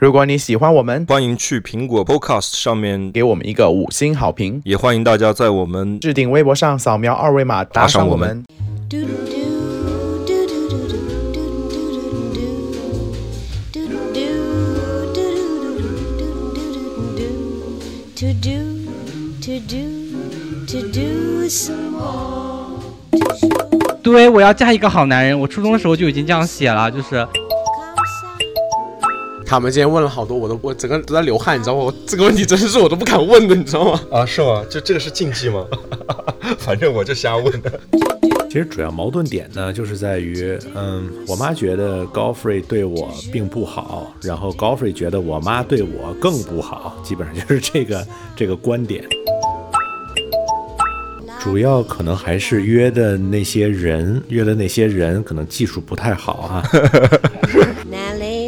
如果你喜欢我们，欢迎去苹果 Podcast 上面，给我们一个五星好评。也欢迎大家在我们置顶微博上扫描二维码打赏我们。对，我要嫁一个好男人。我初中的时候就已经这样写了，就是。他们今天问了好多，我都我整个都在流汗，你知道吗？我这个问题真的是我都不敢问的，你知道吗？啊，是吗？就这个是禁忌吗？反正我就瞎问的。其实主要矛盾点呢，就是在于，嗯，我妈觉得高 free 对我并不好，然后高 free 觉得我妈对我更不好，基本上就是这个 这个观点。主要可能还是约的那些人，约的那些人可能技术不太好啊。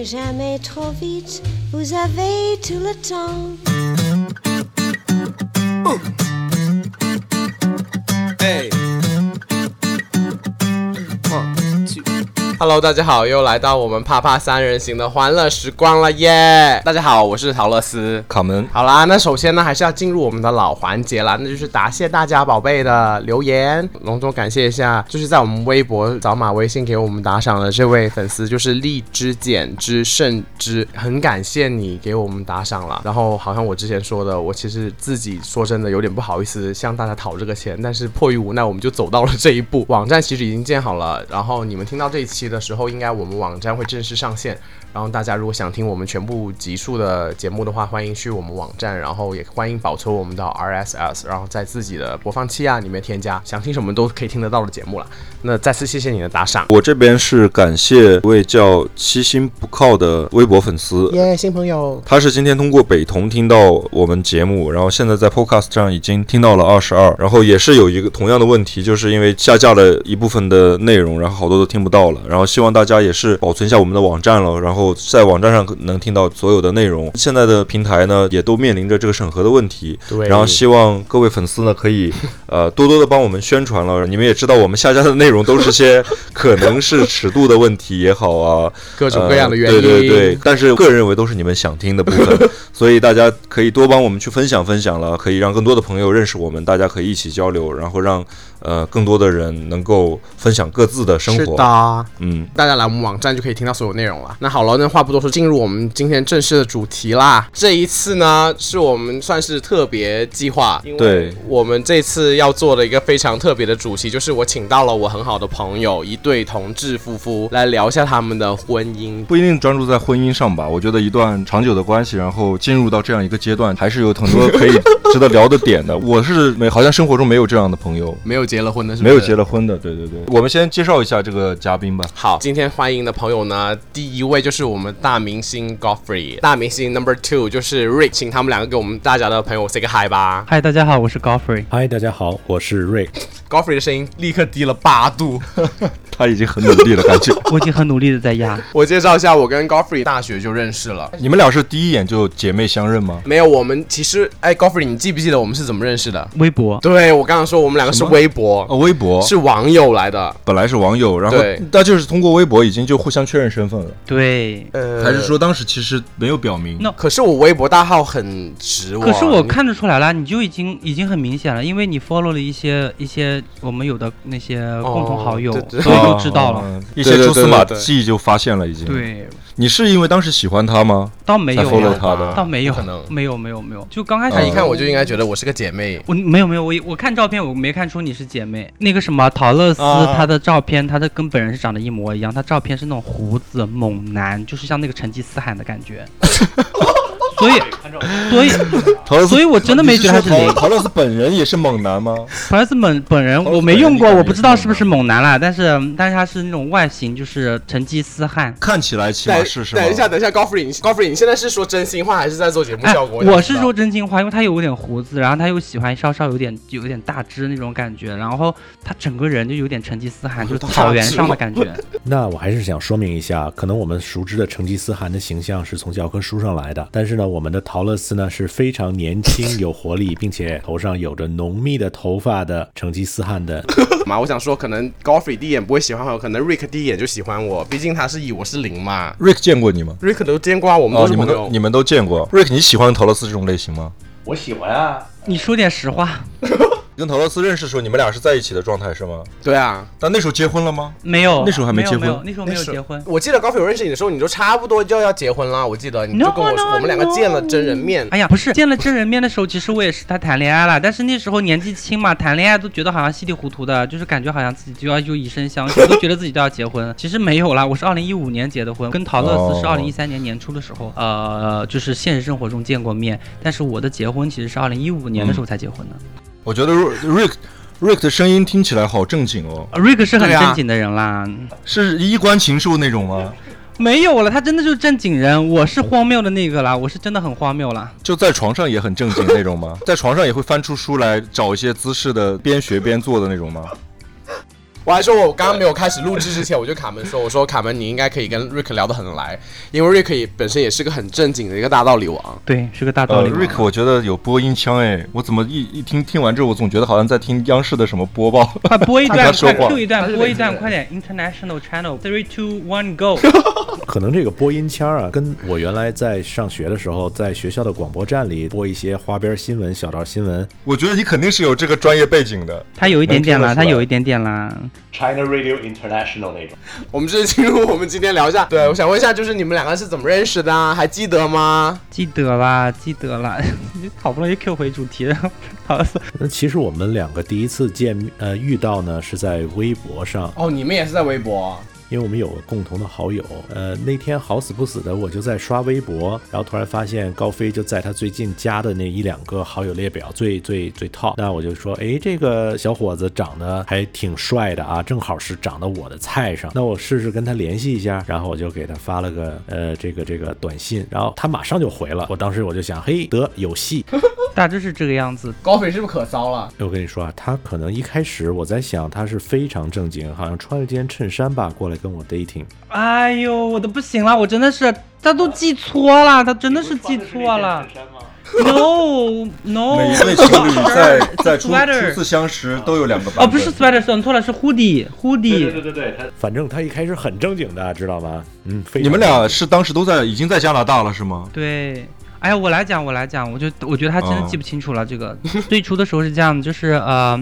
Jamais trop vite, vous avez tout le temps. Hey. Hello，大家好，又来到我们啪啪三人行的欢乐时光了耶！大家好，我是陶乐斯卡门。好啦，那首先呢，还是要进入我们的老环节啦，那就是答谢大家宝贝的留言，隆重感谢一下，就是在我们微博扫码微信给我们打赏的这位粉丝，就是荔枝简之甚之，很感谢你给我们打赏了。然后好像我之前说的，我其实自己说真的有点不好意思向大家讨这个钱，但是迫于无奈，我们就走到了这一步。网站其实已经建好了，然后你们听到这一期。的时候，应该我们网站会正式上线。然后大家如果想听我们全部集数的节目的话，欢迎去我们网站，然后也欢迎保存我们的 RSS，然后在自己的播放器啊里面添加，想听什么都可以听得到的节目了。那再次谢谢你的打赏，我这边是感谢一位叫七星不靠的微博粉丝，耶，新朋友，他是今天通过北同听到我们节目，然后现在在 Podcast 上已经听到了二十二，然后也是有一个同样的问题，就是因为下架了一部分的内容，然后好多都听不到了，然后希望大家也是保存一下我们的网站了，然后在网站上能听到所有的内容。现在的平台呢，也都面临着这个审核的问题，对，然后希望各位粉丝呢可以 呃多多的帮我们宣传了，你们也知道我们下架的内。内容都是些可能是尺度的问题也好啊，各种各样的原因。对对对，但是个人认为都是你们想听的部分，所以大家可以多帮我们去分享分享了，可以让更多的朋友认识我们，大家可以一起交流，然后让。呃，更多的人能够分享各自的生活。是的，嗯，大家来我们网站就可以听到所有内容了。那好了，那话不多说，进入我们今天正式的主题啦。这一次呢，是我们算是特别计划，对，我们这次要做的一个非常特别的主题，就是我请到了我很好的朋友，一对同志夫妇来聊一下他们的婚姻。不一定专注在婚姻上吧？我觉得一段长久的关系，然后进入到这样一个阶段，还是有很多可以值得聊的点的。我是没，好像生活中没有这样的朋友，没有。结了婚的是没有结了婚的，对对对。我们先介绍一下这个嘉宾吧。好，今天欢迎的朋友呢，第一位就是我们大明星 Godfrey，大明星 Number Two 就是 Rick，请他们两个给我们大家的朋友 say 个 hi 吧。嗨，大家好，我是 Godfrey。嗨，大家好，我是 Rick。Godfrey 的声音立刻低了八度。他已经很努力了，感觉。我已经很努力的在压。我介绍一下，我跟 Godfrey 大学就认识了。你们俩是第一眼就姐妹相认吗？没有，我们其实，哎，Godfrey，你记不记得我们是怎么认识的？微博。对，我刚刚说我们两个是微博。哦，微博是网友来的，本来是网友，然后那就是通过微博已经就互相确认身份了。对，呃，还是说当时其实没有表明？那可是我微博大号很直。可是我看得出来了，你就已经已经很明显了，因为你 follow 了一些一些我们有的那些共同好友，所以就知道了。一些蛛丝马迹就发现了，已经。对，你是因为当时喜欢他吗？倒没有，follow 他的，倒没有，可能没有，没有，没有。就刚开始他一看我就应该觉得我是个姐妹。我没有，没有，我我看照片我没看出你是姐妹。那个什么陶乐斯，她的照片，她的跟本人是长得一模一样。她照片是那种胡子猛男，就是像那个成吉思汗的感觉。所以，所以，所以我真的没觉得他是零。陶乐斯本人也是猛男吗？陶乐斯本本人我没用过，我不知道是不是猛男啦。但是，但是他是那种外形就是成吉思汗，看起来起码是是。等一下，等一下，高夫人，高夫人，你现在是说真心话还是在做节目效果？我是说真心话，因为他有点胡子，然后他又喜欢稍稍有点有点大只那种感觉，然后他整个人就有点成吉思汗，就是草原上的感觉。那我还是想说明一下，可能我们熟知的成吉思汗的形象是从教科书上来的，但是呢。我们的陶乐斯呢是非常年轻、有活力，并且头上有着浓密的头发的成吉思汗的。妈，我想说，可能 Goffrey 第一眼不会喜欢我，可能 Rick 第一眼就喜欢我，毕竟他是一，我是零嘛。Rick 见过你吗？Rick 都见过啊，我们哦，都是朋友。你们都你们都见过。Rick，你喜欢陶乐斯这种类型吗？我喜欢啊，你说点实话，跟陶乐斯认识的时候，你们俩是在一起的状态是吗？对啊，但那时候结婚了吗？没有，那时候还没结婚没有，那时候没有结婚。我记得 Goffrey 我认识你的时候，你就差不多就要结婚了。我记得你就跟我说 no, 我们两个见了真人面。哎呀，不是见了真人面的时候，其实我也是他谈恋爱了，但是那时候年纪轻嘛，谈恋爱都觉得好像稀里糊涂的，就是感觉好像自己就要就以身相许，都觉得自己都要结婚。其实没有啦，我是二零一五年结的婚，跟陶乐斯是哦二零一三年年初的时候，呃，就是现实生活中见过面，但是我的结婚其实是二零一五年的时候才结婚的。我觉得 Rick Rick 的声音听起来好正经哦，呃 Rick 是很正经的人啦，是衣冠禽兽那种吗？没有了，他真的就是正经人，我是荒谬的那个啦，我是真的很荒谬啦。就在床上也很正经那种吗？在床上也会翻出书来找一些姿势的，边学边做的那种吗？我还说，我刚刚没有开始录制之前，我就卡门说，我说卡门你应该可以跟 Rick 聊得很来，因为 Rick 也本身也是个很正经的一个大道理王。对，是个大道呃理王。，Rick，我觉得有播音腔哎，我怎么一一听听完之后，我总觉得好像在听央视的什么播报。快播一段，说话 Q 一段，播一段，快点！International Channel three two one go。可能这个播音腔啊，跟我原来在上学的时候，在学校的广播站里播一些花边新闻、小道新闻，我觉得你肯定是有这个专业背景的。他有一点点啦，他有一点点啦。China Radio International 那种。我们这进入我们今天聊一下，对我想问一下，就是你们两个是怎么认识的啊？还记得吗？记得啦，记得啦，好不容易 Q 回主题了，好了，那其实我们两个第一次见呃遇到呢是在微博上，哦，你们也是在微博。因为我们有个共同的好友。呃，那天好死不死的我就在刷微博，然后突然发现高飞就在他最近加的那一两个好友列表最最最 top。那我就说，哎，这个小伙子长得还挺帅的啊，正好是长到我的菜上。那我试试跟他联系一下，然后我就给他发了个呃这个这个短信，然后他马上就回了。我当时我就想，嘿，得有戏。大致是这个样子。高飞是不是可骚了？我跟你说啊，他可能一开始我在想他是非常正经，好像穿了件衬衫吧，过来跟我 dating。哎呦，我都不行了，我真的是，他都记错了，他真的是记错了。No No，每一对情侣在在初初次相识都有两个版本。哦，不是 sweater，算错了，是 hoodie hoodie。对对对，他反正他一开始很正经的，知道吗？嗯，你们俩是当时都在已经在加拿大了是吗？对，哎呀，我来讲，我来讲，我就我觉得他真的哦记不清楚了。这个最初的时候是这样的，就是呃，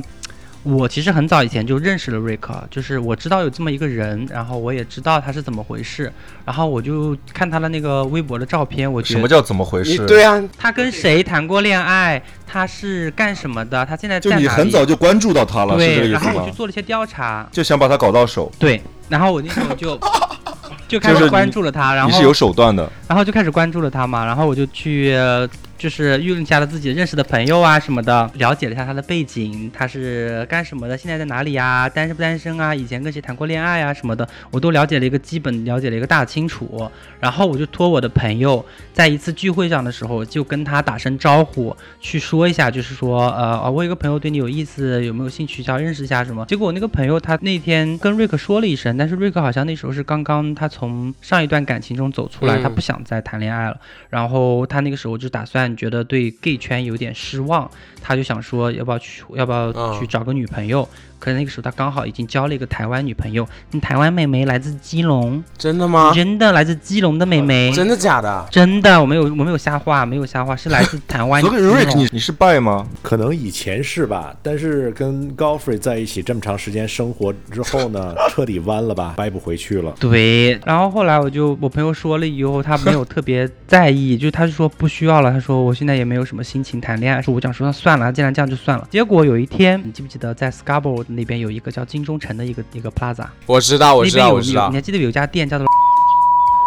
我其实很早以前就认识了瑞克，就是我知道有这么一个人，然后我也知道他是怎么回事，然后我就看他的那个微博的照片，我觉得什么叫怎么回事？对啊，他跟谁谈过恋爱，他是干什么的，他现在在哪里？就你很早就关注到他了，是这个，意思吗然后我去？做了一些调查，就想把他搞到手，对，然后我那时候就 就开始关注了他，然后你是有手段的。然后就开始关注了他嘛，然后我就去呃就是运下了自己认识的朋友啊什么的，了解了一下他的背景，他是干什么的，现在在哪里呀，单身不单身啊，以前跟谁谈过恋爱啊什么的，我都了解了一个基本，了解了一个大清楚。然后我就托我的朋友，在一次聚会上的时候，就跟他打声招呼，去说一下，就是说，呃，啊我有一个朋友对你有意思，有没有兴趣想认识一下什么？结果我那个朋友他那天跟瑞克说了一声，但是瑞克好像那时候是刚刚他从上一段感情中走出来，嗯他不想再谈恋爱了。然后他那个时候就打算觉得对 gay 圈有点失望，他就想说要不要去要不要嗯去找个女朋友。可能那个时候他刚好已经交了一个台湾女朋友，那台湾妹妹来自基隆，真的吗？真的来自基隆的妹妹，真的假的？真的，我没有我没有瞎话，没有瞎话，是来自台湾基 所以 Rick，你你是拜吗？可能以前是吧，但是跟高 y 在一起这么长时间生活之后呢，彻底弯了吧，掰不回去了。对，然后后来我就我朋友说了以后，他没有特别在意，就他就说不需要了，他说我现在也没有什么心情谈恋爱，说我讲说那算了，既然这样就算了。结果有一天，你记不记得在 Scarborough 那边有一个叫金钟城的一个一个 Plaza，我知道，我知道，我知道，你，还记得有一家店叫做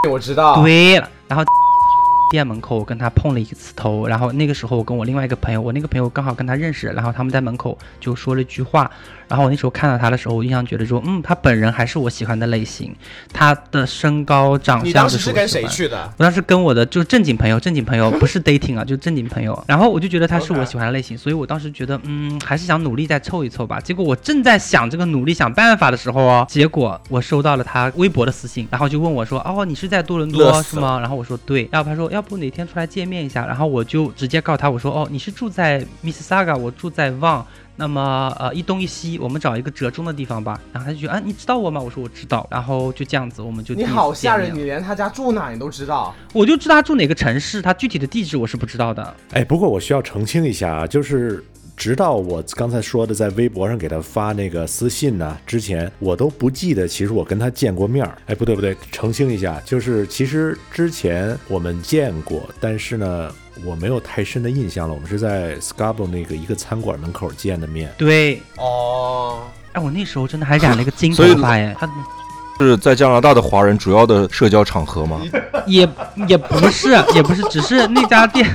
我知道。对了，然后店门口我跟他碰了一次头，然后那个时候我跟我另外一个朋友，我那个朋友刚好跟他认识，然后他们在门口就说了一句话，然后我那时候看到他的时候，我印象觉得说，嗯，他本人还是我喜欢的类型，他的身高长相就是当时是跟谁去的？我当时跟我的就是正经朋友，正经朋友不是 dating 啊，就正经朋友。然后我就觉得他是我喜欢的类型，所以我当时觉得，嗯，还是想努力再凑一凑吧。结果我正在想这个努力想办法的时候哦，结果我收到了他微博的私信，然后就问我说，哦，你是在多伦多是吗？然后我说对，然后他说，要要不哪天出来见面一下？然后我就直接告诉他，我说哦，你是住在 Mississauga，我住在 Vaughan，那么呃一东一西，我们找一个折中的地方吧。然后他就觉得啊，你知道我吗？我说我知道。然后就这样子，我们就你好吓人，你连他家住哪你都知道。我就知道他住哪个城市，他具体的地址我是不知道的。哎，不过我需要澄清一下啊，就是直到我刚才说的在微博上给他发那个私信呢之前，我都不记得其实我跟他见过面儿。哎，不对不对，澄清一下，就是其实之前我们见过，但是呢。我没有太深的印象了，我们是在 Scarborough 那个一个餐馆门口见的面。对，哦，哎，我那时候真的还染了一个金头发耶，他是在加拿大的华人主要的社交场合吗？也也不是，也不是，只是那家店，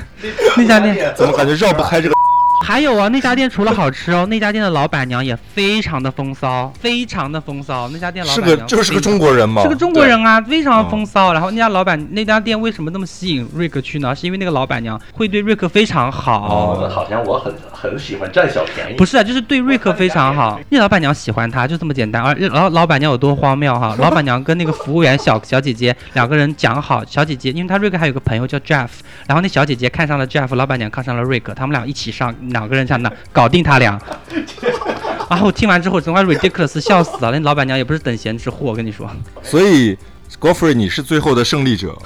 那家店怎么感觉绕不开这个？还有啊，那家店除了好吃哦，那家店的老板娘也非常的风骚，非常的风骚。那家店老板是个就是个中国人吗？是个中国人啊，非常风骚。然后那家老板那家店为什么那么吸引瑞克去呢？是因为那个老板娘会对瑞克非常好。哦，好像我很很喜欢占小便宜。不是啊，就是对瑞克非常好。那老板娘喜欢他，就这么简单。而老老板娘有多荒谬哈？老板娘跟那个服务员小小姐姐两个人讲好，小姐姐因为她瑞克还有个朋友叫 Jeff，然后那小姐姐看上了 Jeff，老板娘看上了瑞克，他们俩一起上，两个人想那搞定他俩。然后听完之后，整个 ridiculous 笑死了。那老板娘也不是等闲之货，我跟你说。所以 Godfrey 你是最后的胜利者，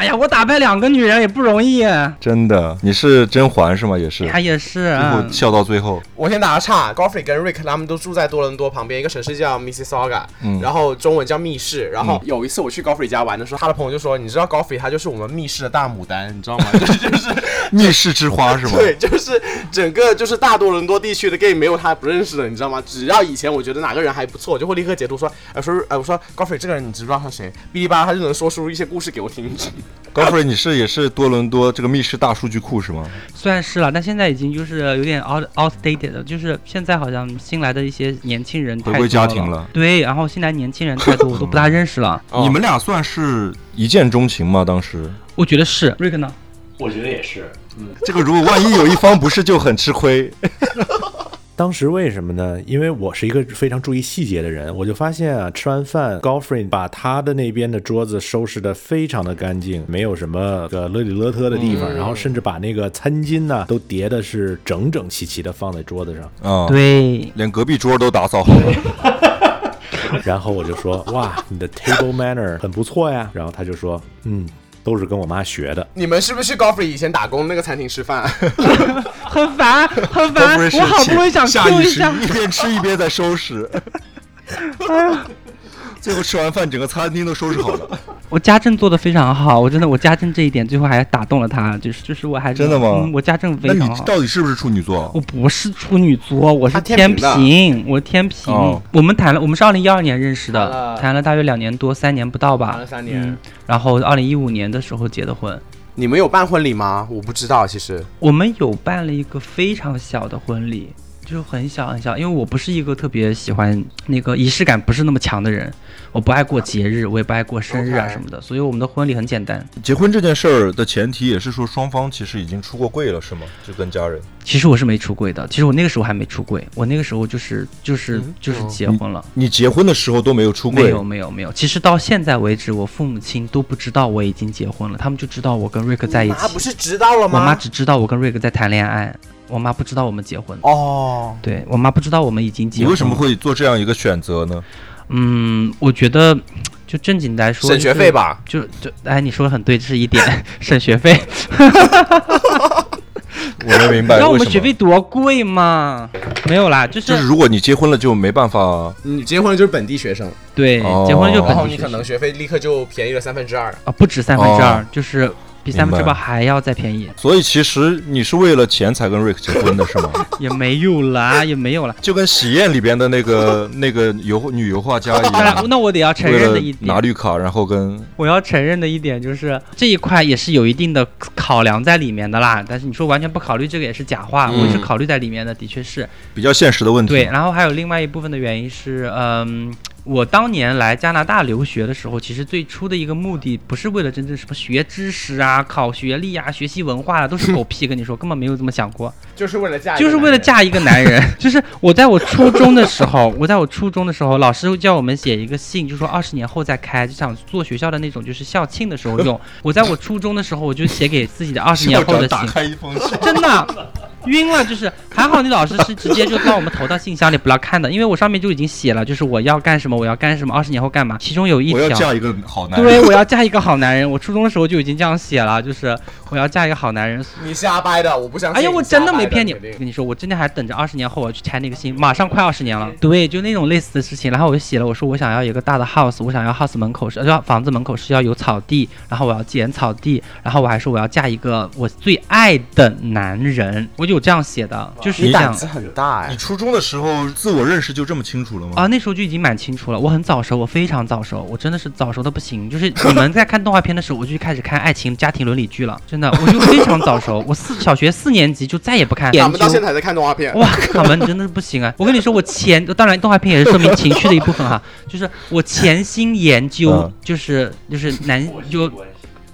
哎呀，我打败两个女人也不容易。真的，你是甄嬛是吗？也是，他也是最啊后。笑到最后。我先打个岔，Goffrey 跟 Rick 他们都住在多伦多旁边一个城市叫 Mississauga，、嗯然后中文叫密室。然后有一次我去 Goffrey 家玩的时候，他的朋友就说：“你知道 Goffrey 他就是我们密室的大牡丹，你知道吗？就是就是密室之花是吗？对，就是整个就是大多伦多地区的 gay 没有他不认识的，你知道吗？只要以前我觉得哪个人还不错，我就会立刻截图说，呃说呃我说 Goffrey 这个人你知不知道他谁？哔哩吧啦他就能说出一些故事给我听。Godfrey 你是也是多伦多这个密室大数据库是吗？算是了，但现在已经就是有点 out outdated 了，就是现在好像新来的一些年轻人回归家庭了对，然后新来年轻人太多，我都不大认识了。哦你们俩算是一见钟情吗？当时我觉得是瑞克呢，我觉得也是，嗯，这个如果万一有一方不是，就很吃亏。当时为什么呢？因为我是一个非常注意细节的人，我就发现啊，吃完饭，Goffrey 把他的那边的桌子收拾得非常的干净，没有什么个勒里勒特的地方，然后甚至把那个餐巾呢都叠的是整整齐齐的放在桌子上。啊，，对，连隔壁桌都打扫好了。然后我就说，哇，你的 table manner 很不错呀。然后他就说，嗯，都是跟我妈学的。你们是不是去 Goffrey 以前打工那个餐厅吃饭？很烦，很烦，我好不容易想下 Q 意识一下，一边吃一边在收拾。最后吃完饭，整个餐厅都收拾好了。我家政做的非常好，我真的我家政这一点最后还打动了他，就是就是我还真的吗嗯，我家政非那你常好。到底是不是处女座？我不是处女座，我是天天平我天平。哦我们谈了，我们是二零一二年认识谈的了，谈了大约两年多，三年不到吧。谈了三年嗯，然后二零一五年的时候结的婚。你们有办婚礼吗？我不知道，其实。我们有办了一个非常小的婚礼，就是很小很小，因为我不是一个特别喜欢那个仪式感不是那么强的人，我不爱过节日，我也不爱过生日啊什么的，所以我们的婚礼很简单。结婚这件事儿的前提也是说双方其实已经出过柜了，是吗？就跟家人。其实我是没出柜的，其实我那个时候还没出柜，我那个时候就是就是嗯就是哦结婚了。你结婚的时候都没有出柜没有，没有没有，其实到现在为止，我父母亲都不知道我已经结婚了，他们就知道我跟瑞克在一起。妈不是知道了吗我吗？妈只知道我跟瑞克在谈恋爱，我妈不知道我们结婚。哦，对我妈不知道我们已经结婚。你为什么？会做这样一个选择呢？嗯，我觉得就正经来说，省学费。吧。就就哎，你说的很对，这是一点 省学费。我没明白你知道我。们学费多贵吗？没有啦，就是就是如果你结婚了就没办法，你结婚了就是本地学生，对哦结婚了就然后你可能学费立刻就便宜了三分之二。啊，不止三分之二哦，就是比三分之明白八还要再便宜，所以其实你是为了钱才跟 Rick 结婚的是吗？也没有啦，也没有啦。就跟喜宴里边的那个 那个油女油画家一，样，那我得要承认的一点，拿绿卡，然后跟我要承认的一点就是这一块也是有一定的考量在里面的啦。但是你说完全不考虑这个也是假话，嗯我是考虑在里面的，的确是比较现实的问题。对。然后还有另外一部分的原因是，嗯，我当年来加拿大留学的时候，其实最初的一个目的不是为了真正什么学知识啊、考学历啊、学习文化啊，都是狗屁。跟你说，根本没有这么想过，就是为了嫁，就是为了。嫁一个男人。就是我在我初中的时候，我在我初中的时候，老师叫我们写一个信，就说二十年后再开，就想做学校的那种，就是校庆的时候用。我在我初中的时候，我就写给自己的二十年后的信，打开一封信，真的 晕了。就是还好，那老师是直接就帮我们投到信箱里，不要看的，因为我上面就已经写了，就是我要干什么，我要干什么，二十年后干嘛。其中有一条，我要嫁一个好男人。对，我要嫁一个好男人。我初中的时候就已经这样写了，就是我要嫁一个好男人。你瞎掰的，我不相信。哎呀，我真的没骗你。我跟你说，我真的还等着二十年后我要去拆那个信，马上快二十年了。对，就那种类似的事情。然后我就写了，我说我想要一个大的 house，我想要 house 门口是要房子门口是要有草地，然后我要剪草地，然后我还说我要嫁一个我最爱的男人，我就有这样写的，就是你胆子很大哎你。初中的时候自我认识就这么清楚了吗？啊，那时候就已经蛮清楚了。我很早熟，我非常早熟，我真的是早熟的不行。就是你们在看动画片的时候，我就开始看爱情家庭伦理剧了，真的，我就非常早熟。我四小学四年级就再也不看我研究们到现在还在看动画片。哇，卡门真的是不行啊！我跟你说，我前当然动画片也是说明情绪的一部分哈，就是我潜心研究嗯，就是就是男就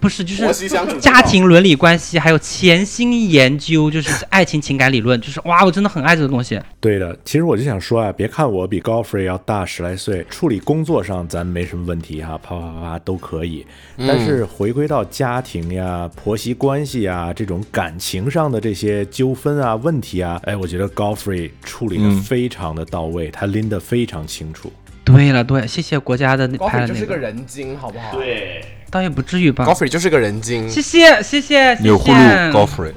不是就是家庭伦理关系，还有潜心研究就是爱情情感理论，就是哇，我真的很爱这个东西。对的，其实我就想说啊，别看我比高 Free 要大十来岁，处理工作上咱没什么问题哈，啪啪啪啪都可以。但是回归到家庭呀、婆媳关系呀这种感情上的这些纠纷啊、问题啊，哎，我觉得高 Free 处理的嗯非常的到位，他拎得非常清楚。对了对，谢谢国家的那高拍的那斐就是个人精，好不好？，对，倒也不至于吧高。斐就是个人精。谢谢谢谢，你有谢呼噜高谢。free，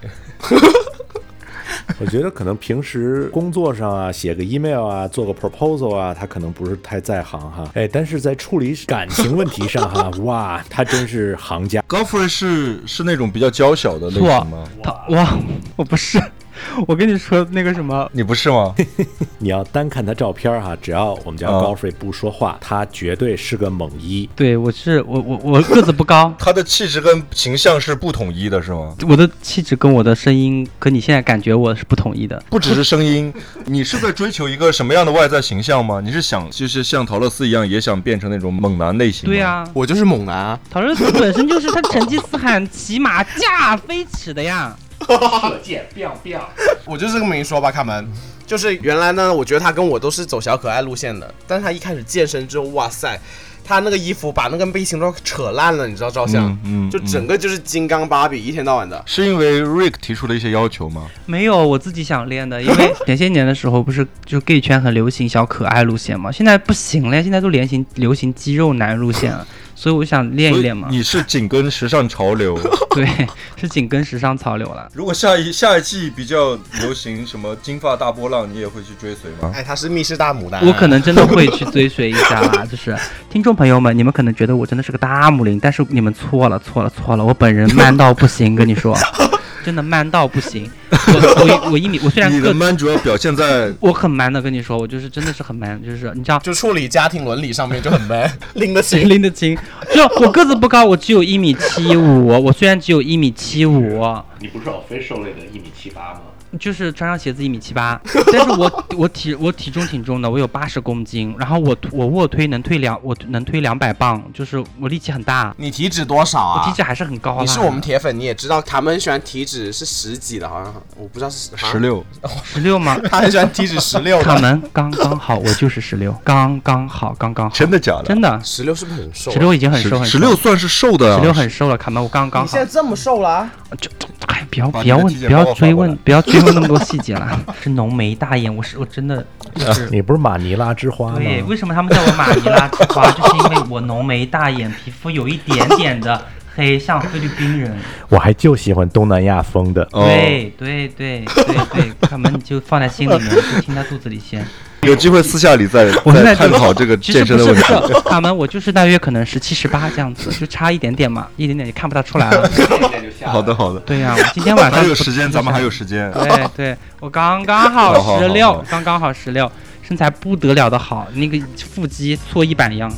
我觉得可能平时工作上啊，写个 email 啊，做个 proposal 啊，他可能不是太在行哈。哎，但是在处理感情问题上哈，哇，他真是行家。高 free 是是那种比较娇小的类型吗？他哇，我不是，我跟你说那个什么，你不是吗？你要单看他照片哈，只要我们家啊高 Free 不说话，他绝对是个猛一。对我是我我我个子不高，他的气质跟形象是不统一的，是吗？我的气质跟我的声音跟你现在感觉我是不统一的。不只是声音，你是在追求一个什么样的外在形象吗？你是想就是像陶乐斯一样，也想变成那种猛男类型？对，呀、我就是猛男啊！陶乐斯本身就是他成吉思汗骑马驾飞驰的呀。射箭，biang biang。我就这么跟你说吧，卡门，就是原来呢，我觉得他跟我都是走小可爱路线的，但是他一开始健身之后，哇塞，他那个衣服把那个背心都扯烂了，你知道照相，嗯嗯就整个就是金刚芭比，一天到晚的。是因为 Rick 提出了一些要求吗？没有，我自己想练的，因为前些年的时候不是就 gay 圈很流行小可爱路线吗，现在不行了，现在都流行流行肌肉男路线了，所以我想练一练嘛。你是紧跟时尚潮流。对，是紧跟时尚潮流了。如果下一下一季比较流行什么金发大波浪，你也会去追随吗？哎，他是密室大牡丹，我可能真的会去追随一下啦，就是听众朋友们，你们可能觉得我真的是个大母零，但是你们错了，错了，错了，我本人 man 到不行，跟你说，真的 man 到不行。我我我一米，我虽然个 man 主要表现在我很 man 的，跟你说，我就是真的是很 man，就是你知道。就处理家庭伦理上面就很 man，拎得清。拎得清，就我个子不高，我只有一米七五。我虽然只有一米七五，你不是 official 类的一米七八吗？就是穿上鞋子一米七八，但是我我体我体重挺重的，我有八十公斤，然后我我卧推能推两我能推两百磅，就是我力气很大，你体脂多少啊？我体脂还是很高啦。你是我们铁粉，你也知道，他们很喜欢体脂是十几的，好像我不知道是十，六，十六吗？他很喜欢体脂十六的。卡门刚刚好，我就是十六，刚刚好，刚刚好，真的假的？真的，十六是不是很瘦啊？十六已经很瘦很瘦十六算是瘦的啊，十六很瘦了，卡门我刚刚好你现在。这么瘦了啊？就哎，不要不要问，不要追问，不要追问那么多 细节了。是浓眉大眼，我是我真的就是。你不是马尼拉之花吗？对，为什么他们叫我马尼拉之花？就是因为我浓眉大眼，皮肤有一点点的黑，像菲律宾人。我还就喜欢东南亚风的。哦对对对对对，他们就放在心里面，就听在肚子里先。有机会私下里再我再探讨这个健身的问题。他们我就是大约可能十七十八这样子，就差一点点嘛，一点点也看不大出来了。好的，好的，对呀、我今天晚上有时间，咱们还有时间。对对，我刚刚好十六，刚刚好十六，身材不得了的好，那个腹肌搓衣板一样。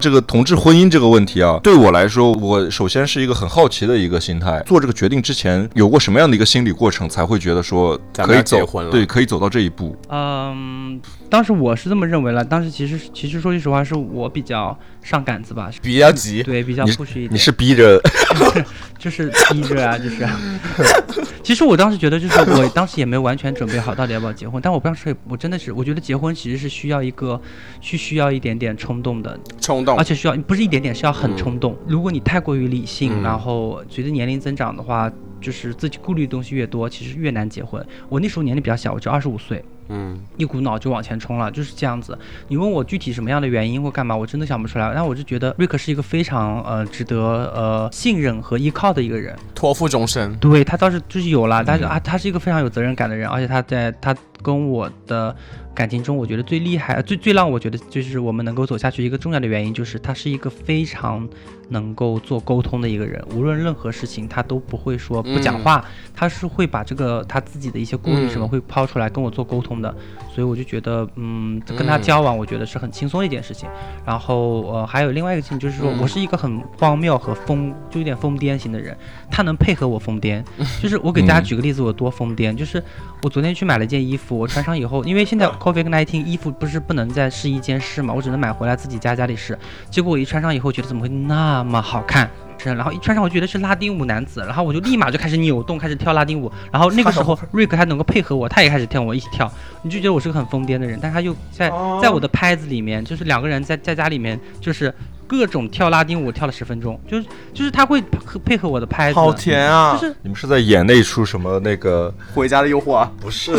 这个同志婚姻这个问题啊，对我来说，我首先是一个很好奇的一个心态。做这个决定之前，有过什么样的一个心理过程，才会觉得说可以走结婚了对，可以走到这一步？嗯，当时我是这么认为了。当时其实其实说句实话，是我比较上杆子吧，比较急，对，比较你 push 一点。你是逼着 就是逼着啊，就是。其实我当时觉得，就是我当时也没有完全准备好到底要不要结婚，但我当时也我真的是，我觉得结婚其实是需要一个，需需要一点点冲动的，冲动而，且需要不是一点点，是要很冲动。如果你太过于理性，嗯然后随着年龄增长的话，就是自己顾虑的东西越多，其实越难结婚。我那时候年龄比较小，我就二十五岁，嗯，一股脑就往前冲了，就是这样子。你问我具体什么样的原因或干嘛，我真的想不出来。但我就觉得瑞克是一个非常呃值得呃信任和依靠的一个人。托付终身，对他倒是就是有了，但是嗯啊，他是一个非常有责任感的人，而且他在他跟我的感情中，我觉得最厉害、最最让我觉得就是我们能够走下去一个重要的原因，就是他是一个非常能够做沟通的一个人，无论任何事情他都不会说不讲话，他是会把这个他自己的一些顾虑什么嗯会抛出来跟我做沟通的，所以我就觉得，嗯，跟他嗯交往，我觉得是很轻松一件事情。然后呃，还有另外一个事情就是说，嗯我是一个很荒谬和疯，就有点疯癫型的人，他能配合我疯癫。就是我给大家嗯举个例子，我多疯癫。就是我昨天去买了件衣服，我穿上以后，因为现在 COVID 19衣服不是不能在试衣间试嘛，我只能买回来自己家家里试。结果我一穿上以后，觉得怎么会那么好看？是，然后一穿上，我觉得是拉丁舞男子，然后我就立马就开始扭动，开始跳拉丁舞。然后那个时候，瑞克还能够配合我，他也开始跳，我一起跳。你就觉得我是个很疯癫的人，但他又在哦在我的拍子里面，就是两个人在在家里面，就是各种跳拉丁舞，跳了十分钟，就是就是他会配合配合我的拍子，好甜啊！就是你们是在演那出什么那个回家的诱惑啊，不是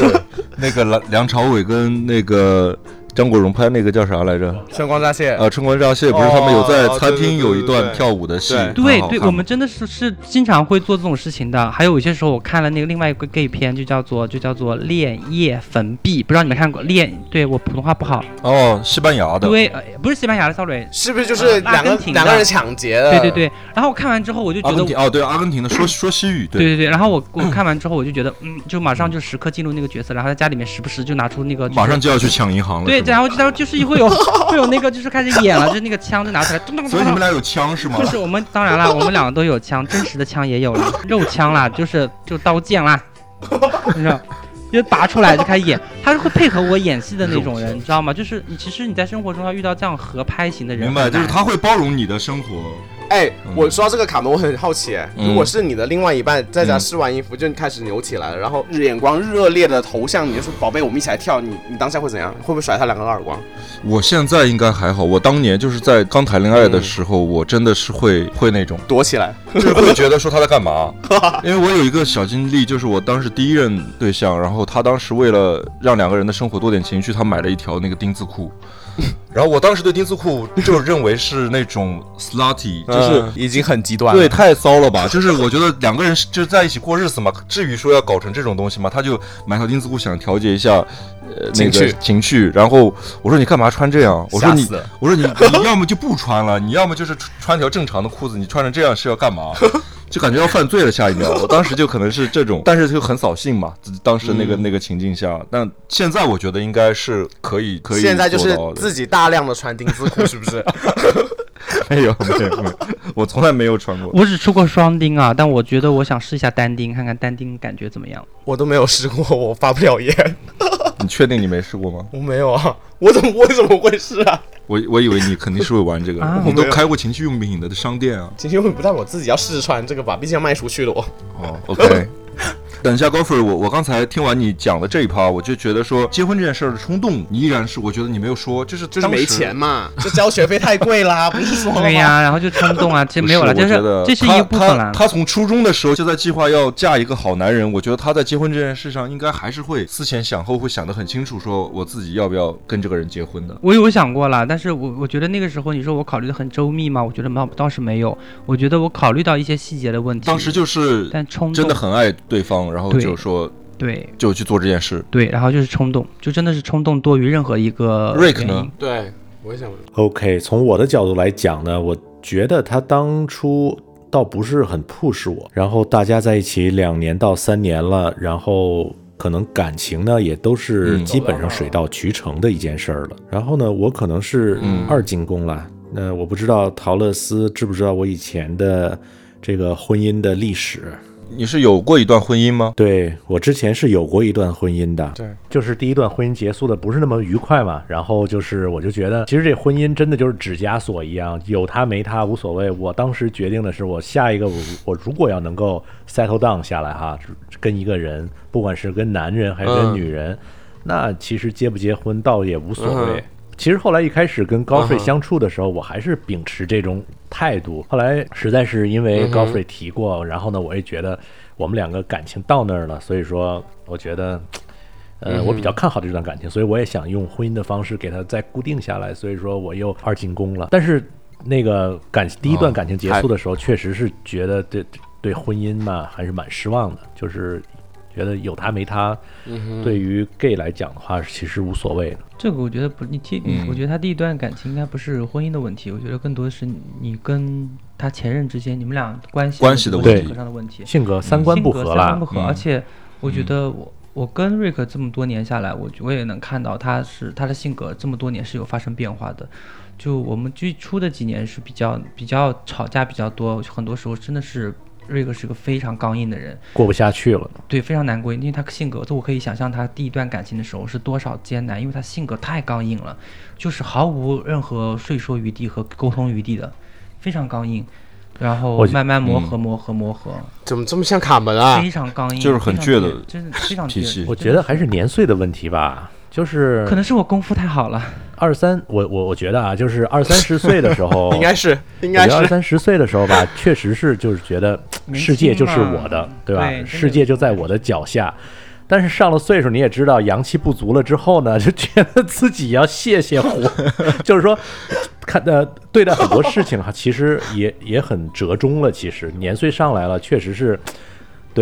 那个梁梁朝伟跟那个张国荣拍那个叫啥来着？春光乍泄，啊，春光乍泄不是他们有在哦餐厅有一段跳舞的戏，对对我们真的是是经常会做这种事情的。还有有些时候，我看了那个另外一个 gay 片，就叫做就叫做《恋夜焚壁》，不知道你们看过？恋对我普通话不好，哦，西班牙的，对，呃不是西班牙的，sorry。是不是就是呃阿两个根廷的两个人抢劫的？对对对，然后我看完之后，我就觉得哦，对，阿根廷的说说西语，对对对，然后我我看完之后，我就觉得，嗯，就马上就时刻进入那个角色，然后在家里面时不时就拿出那个，马上就要去抢银行了，对，然后然后就是会有 会有那个就是开始演了，就是那个枪就拿出来，咚咚咚咚。所以你们俩有枪是吗？就是我们当然了，我们两个都有枪，真实的枪也有了，肉枪啦，就是就刀剑啦，你知道，就拔出来就开始演，他是会配合我演戏的那种人，你知道吗？就是你其实你在生活中要遇到这样合拍型的人，明白，就是他会包容你的生活。哎，嗯我说到这个卡门，我很好奇，如果是你的另外一半在家嗯试完衣服就开始扭起来了，然后眼光热烈的投向你，就说宝贝，我们一起来跳，你你当下会怎样？会不会甩他两个耳光？我现在应该还好，我当年就是在刚谈恋爱的时候，我真的是会会那种，躲起来，就是会觉得说他在干嘛。因为我有一个小经历，就是我当时第一任对象，然后他当时为了让两个人的生活多点情趣，他买了一条那个丁字裤。然后我当时对丁字裤就认为是那种 slutty，就是嗯已经很极端了。对，太骚了吧！就是我觉得两个人就是在一起过日子嘛，至于说要搞成这种东西吗？他就买条丁字裤想调节一下，呃，那个情绪。然后我说你干嘛穿这样？我说你我说你你要么就不穿了，你要么就是穿穿条正常的裤子，你穿成这样是要干嘛？就感觉要犯罪了，下一秒。我当时就可能是这种，但是就很扫兴嘛，当时那个、嗯那个情境下。但现在我觉得应该是可以可以现在就是自己大量的穿丁字裤，是不是？没有没有没有，我从来没有穿过。我只出过双钉啊，但我觉得我想试一下单钉，看看单钉感觉怎么样。我都没有试过，我发不了言。你确定你没试过吗？我没有啊，我怎么为什么会试啊？我我以为你肯定是会玩这个，啊你都开过情趣用品的商店啊。情趣用品不但我自己要试穿这个吧，毕竟要卖出去的我。哦，OK。等一下，高飞，我我刚才听完你讲的这一趴，我就觉得说结婚这件事儿的冲动，你依然是我觉得你没有说，就是就是当时没钱。嘛，这交学费太贵啦，不是说吗？对呀、然后就冲动啊，其实没有了，这我觉得是这是一部分啦他。他从初中的时候就在计划要嫁一个好男人，我觉得他在结婚这件事上应该还是会思前想后，会想得很清楚，说我自己要不要跟这个人结婚的。我有想过了，但是我我觉得那个时候你说我考虑的很周密吗？我觉得倒倒是没有，我觉得我考虑到一些细节的问题。当时就是但冲动真的很爱对方，然后就说对就去做这件事。对，然后就是冲动，就真的是冲动多于任何一个 Rick 呢对，我也想。OK，从我的角度来讲呢，我觉得他当初倒不是很 push 我，然后大家在一起两年到三年了，然后可能感情呢也都是嗯基本上水到渠成的一件事儿了。然后呢，我可能是嗯二进宫了。那我不知道陶乐斯知不知道我以前的这个婚姻的历史。你是有过一段婚姻吗？对我之前是有过一段婚姻的，对，就是第一段婚姻结束的不是那么愉快嘛，然后就是我就觉得，其实这婚姻真的就是指枷锁一样，有他没他无所谓。我当时决定的是，我下一个我我如果要能够 settle down 下来哈，跟一个人，不管是跟男人还是跟嗯女人，那其实结不结婚倒也无所谓。嗯其实后来一开始跟高嗯哼瑞相处的时候，我还是秉持这种态度。后来实在是因为高瑞提过，然后呢，我也觉得我们两个感情到那儿了，所以说我觉得，呃，我比较看好这段感情，所以我也想用婚姻的方式给它再固定下来。所以说我又二进宫了。但是那个感第一段感情结束的时候，确实是觉得对对婚姻嘛还是蛮失望的，就是觉得有他没他，嗯对于 gay 来讲的话，其实无所谓。的。这个我觉得不，你第，嗯。我觉得他第一段感情应该不是婚姻的问题，我觉得更多的是你跟他前任之间，你们俩关系关系的问问题。性格上的问题，性格三观不合啦。性格三观不，合，嗯。而且我觉得我我跟瑞克这么多年下来，我我也能看到他是他的性格这么多年是有发生变化的。就我们最初的几年是比较比较吵架比较多，很多时候真的是瑞克是个非常刚硬的人，过不下去了。对，非常难过，因为他性格，这我可以想象他第一段感情的时候是多少艰难，因为他性格太刚硬了，就是毫无任何说说余地和沟通余地的，非常刚硬，然后慢慢磨合，嗯磨合，磨合，怎么这么像卡门啊？非常刚硬，就是很倔的真的非常倔脾气我觉得还是年岁的问题吧，就是可能是我功夫太好了，二三，我我我觉得啊，就是二三十 岁的时候，应该是，应我该是。觉得二三十岁的时候吧，确实是就是觉得世界就是我的，对吧？对世界就在我的脚下。但是上了岁数，你也知道阳气不足了之后呢，就觉得自己要泄泄火，就是说，看呃对待很多事情哈，其实也也很折中了。其实年岁上来了，确实是，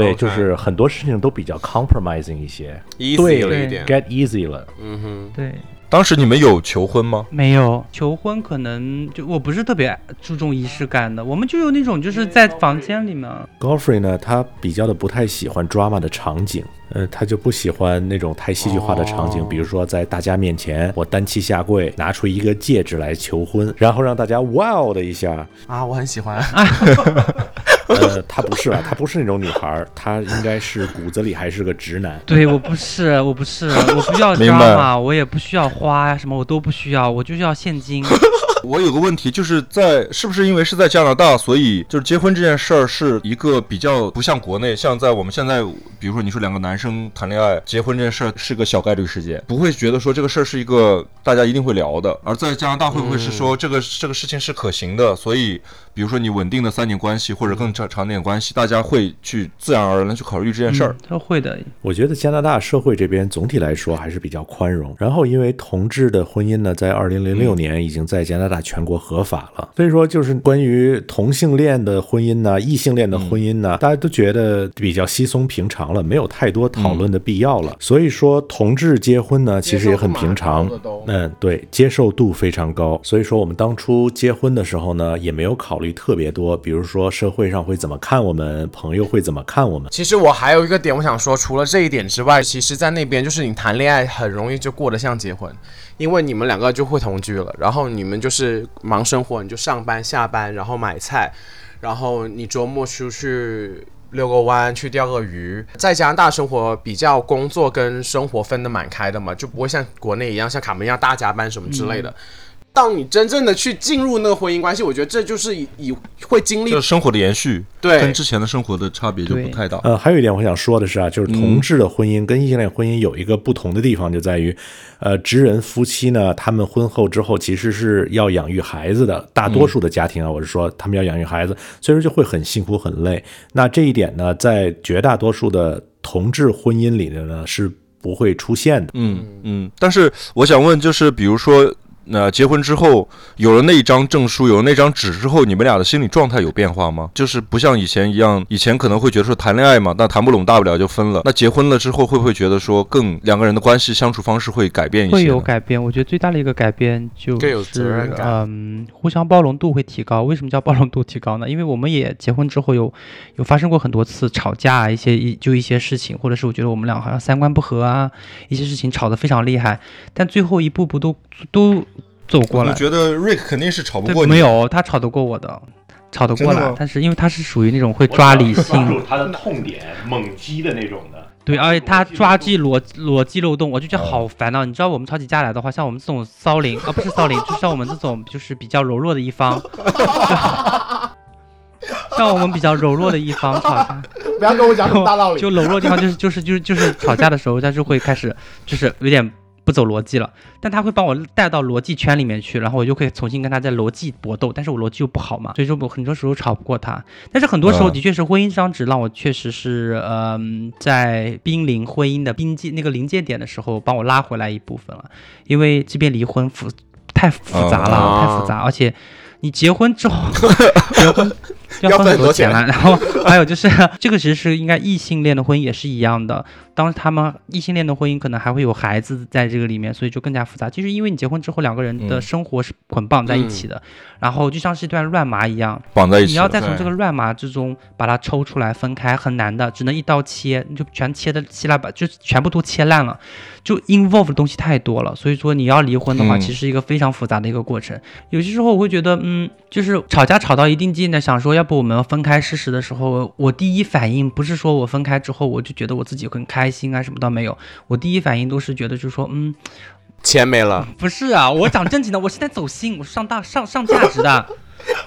对就是很多事情都比较 compromising 一些 easy 对了一点，，get easy 了。嗯哼，对。当时你们有求婚吗？没有求婚，可能就我不是特别注重仪式感的，我们就有那种就是在房间里面，Godfrey 呢，他比较的不太喜欢 drama 的场景，呃，他就不喜欢那种太戏剧化的场景，哦比如说在大家面前我单膝下跪，拿出一个戒指来求婚，然后让大家 wow 的一下。啊，我很喜欢。呃，她不是吧，他不是那种女孩儿，他应该是骨子里还是个直男。对我不是，我不是，我不需要 明白 drama，我也不需要花呀，什么我都不需要，我就是要现金。我有个问题，就是在是不是因为是在加拿大，所以就是结婚这件事儿是一个比较不像国内，像在我们现在，比如说你说两个男生谈恋爱，结婚这件事儿是个小概率事件，不会觉得说这个事儿是一个大家一定会聊的。而在加拿大会不会是说这个、这个事情是可行的？所以比如说你稳定的三年关系或者更长长点关系，大家会去自然而然的去考虑这件事儿。嗯他会的，我觉得加拿大社会这边总体来说还是比较宽容。然后，因为同志的婚姻呢，在二零零六年已经在加拿大全国合法了，所以说就是关于同性恋的婚姻呢、异性恋的婚姻呢，大家都觉得比较稀松平常了，没有太多讨论的必要了。所以说，同志结婚呢，其实也很平常。嗯，对，接受度非常高。所以说，我们当初结婚的时候呢，也没有考虑特别多，比如说社会上会怎么看我们，朋友会怎么看我们。其实我还有一个点，我想说，除了这一点之外，其实，在那边就是你谈恋爱很容易就过得像结婚，因为你们两个就会同居了，然后你们就是忙生活，你就上班下班，然后买菜，然后你周末出去遛个弯，去钓个鱼。在加拿大生活比较工作跟生活分得蛮开的嘛，就不会像国内一样，像卡门一样大加班什么之类的。当你真正的去进入那个婚姻关系，我觉得这就是以以会经历生活的延续，对跟之前的生活的差别就不太大。呃，还有一点我想说的是啊，就是同志的婚姻跟异性恋婚姻有一个不同的地方，就在于，呃，直人夫妻呢，他们婚后之后其实是要养育孩子的，大多数的家庭啊，我是说他们要养育孩子，所以说就会很辛苦很累。那这一点呢，在绝大多数的同志婚姻里的呢是不会出现的。嗯嗯，但是我想问，就是比如说，那、结婚之后有了那一张证书，有了那张纸之后，你们俩的心理状态有变化吗？就是不像以前一样，以前可能会觉得说谈恋爱嘛，那谈不拢大不了就分了。那结婚了之后，会不会觉得说更两个人的关系相处方式会改变一些？会有改变。我觉得最大的一个改变就更有责是任感嗯，互相包容度会提高。为什么叫包容度提高呢？因为我们也结婚之后有有发生过很多次吵架啊，一些一就一些事情，或者是我觉得我们俩好像三观不合啊，一些事情吵得非常厉害，但最后一步步都都走过来。我觉得 Rick 肯定是吵不过，你。没有，他吵得过我的，吵得过来但是因为他是属于那种会抓理抓性住，他的痛点，猛击的那种的。对，而且他抓记逻逻辑漏洞，我就觉得哦好烦恼。你知道我们吵起架来的话，像我们这种骚灵 啊，不是骚灵，就像我们这种就是比较柔弱的一方，就像我们比较柔弱的一方吵架，不要跟我讲大道理。就柔弱的地方就是就是就是就是吵架的时候，他就会开始就是有点不走逻辑了，但他会把我带到逻辑圈里面去，然后我就可以重新跟他在逻辑搏斗，但是我逻辑又不好嘛，所以说我很多时候吵不过他。但是很多时候嗯的确是婚姻这张纸让我确实是嗯、在濒临婚姻的边界那个临界点的时候，帮我拉回来一部分了，因为这边离婚复太复杂了，哦太复杂，而且。你结婚之后，结婚要要花很多钱了，然后还有就是这个其实是应该异性恋的婚姻也是一样的，当他们异性恋的婚姻可能还会有孩子在这个里面，所以就更加复杂。其实因为你结婚之后，两个人的嗯生活是捆绑在一起的，然后就像是一段乱麻一样，绑在一起。你要再从这个乱麻之中把它抽出来分开，很难的，只能一刀切，你就全切的稀拉把，就全部都切烂了，就 involve 的东西太多了。所以说你要离婚的话，嗯其实是一个非常复杂的一个过程。有些时候我会觉得，嗯，就是吵架吵到一定境界，想说要不我们分开试试的时候，我第一反应不是说我分开之后我就觉得我自己很开心啊，什么倒没有，我第一反应都是觉得就是说，嗯，钱没了，不是啊，我讲正经的，我是在走心，我是上大上上价值的。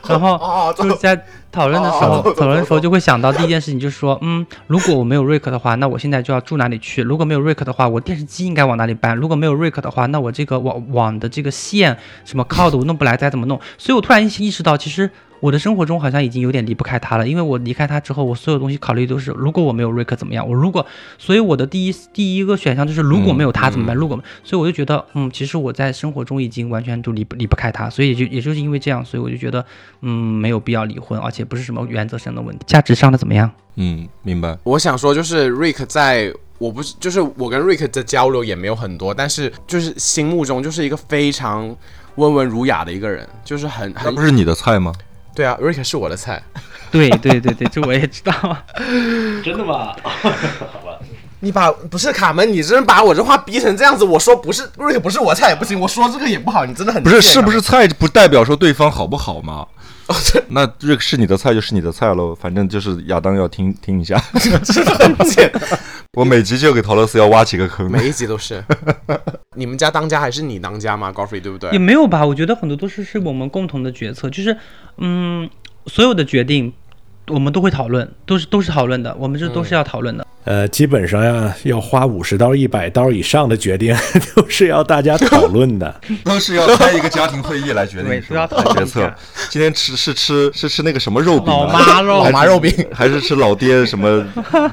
然后哦就是在讨论的时候，讨论的时候就会想到第一件事情就是说，嗯，如果我没有瑞克的话，那我现在就要住哪里去？如果没有瑞克的话，我电视机应该往哪里搬？如果没有瑞克的话，那我这个网网的这个线什么靠的我弄不来，该怎么弄？所以我突然意识到，其实我的生活中好像已经有点离不开他了，因为我离开他之后，我所有东西考虑都是，如果我没有瑞克怎么样？我如果，所以我的第一第一个选项就是如果没有他怎么办？如果，所以我就觉得，嗯，其实我在生活中已经完全都离不离不开他，所以也就也就是因为这样，所以我就觉得，嗯，没有必要离婚，而且不是什么原则上的问题，价值上的怎么样？嗯，明白。我想说，就是 Rick 在我不是，就是我跟 Rick 的交流也没有很多，但是就是心目中就是一个非常温文儒雅的一个人，就是很很那不是你的菜吗？对啊，Rick 是我的菜。对对对对，这我也知道。真的吗？好吧，你把不是卡门，你真把我这话逼成这样子，我说不是 Rick 不是我菜也不行，我说这个也不好，你真的很不是，是不是菜不代表说对方好不好吗？哦，这 那这个是你的菜就是你的菜喽，反正就是亚当要听听一下。真 的很贱，我每集就给陶乐斯要挖几个坑。每一集都是。你们家当家还是你当家吗？Godfrey 对不对也？没有吧，我觉得很多都是是我们共同的决策，就是嗯，所有的决定我们都会讨论，都是都是讨论的，我们这都是要讨论的。呃，基本上呀，要花五十刀、一百刀以上的决定，都是要大家讨论的。都是要开一个家庭会议来决定，对是吧都要决策。今天吃是吃是吃那个什么肉饼老啊？妈肉，老妈肉饼、还是吃老爹什么？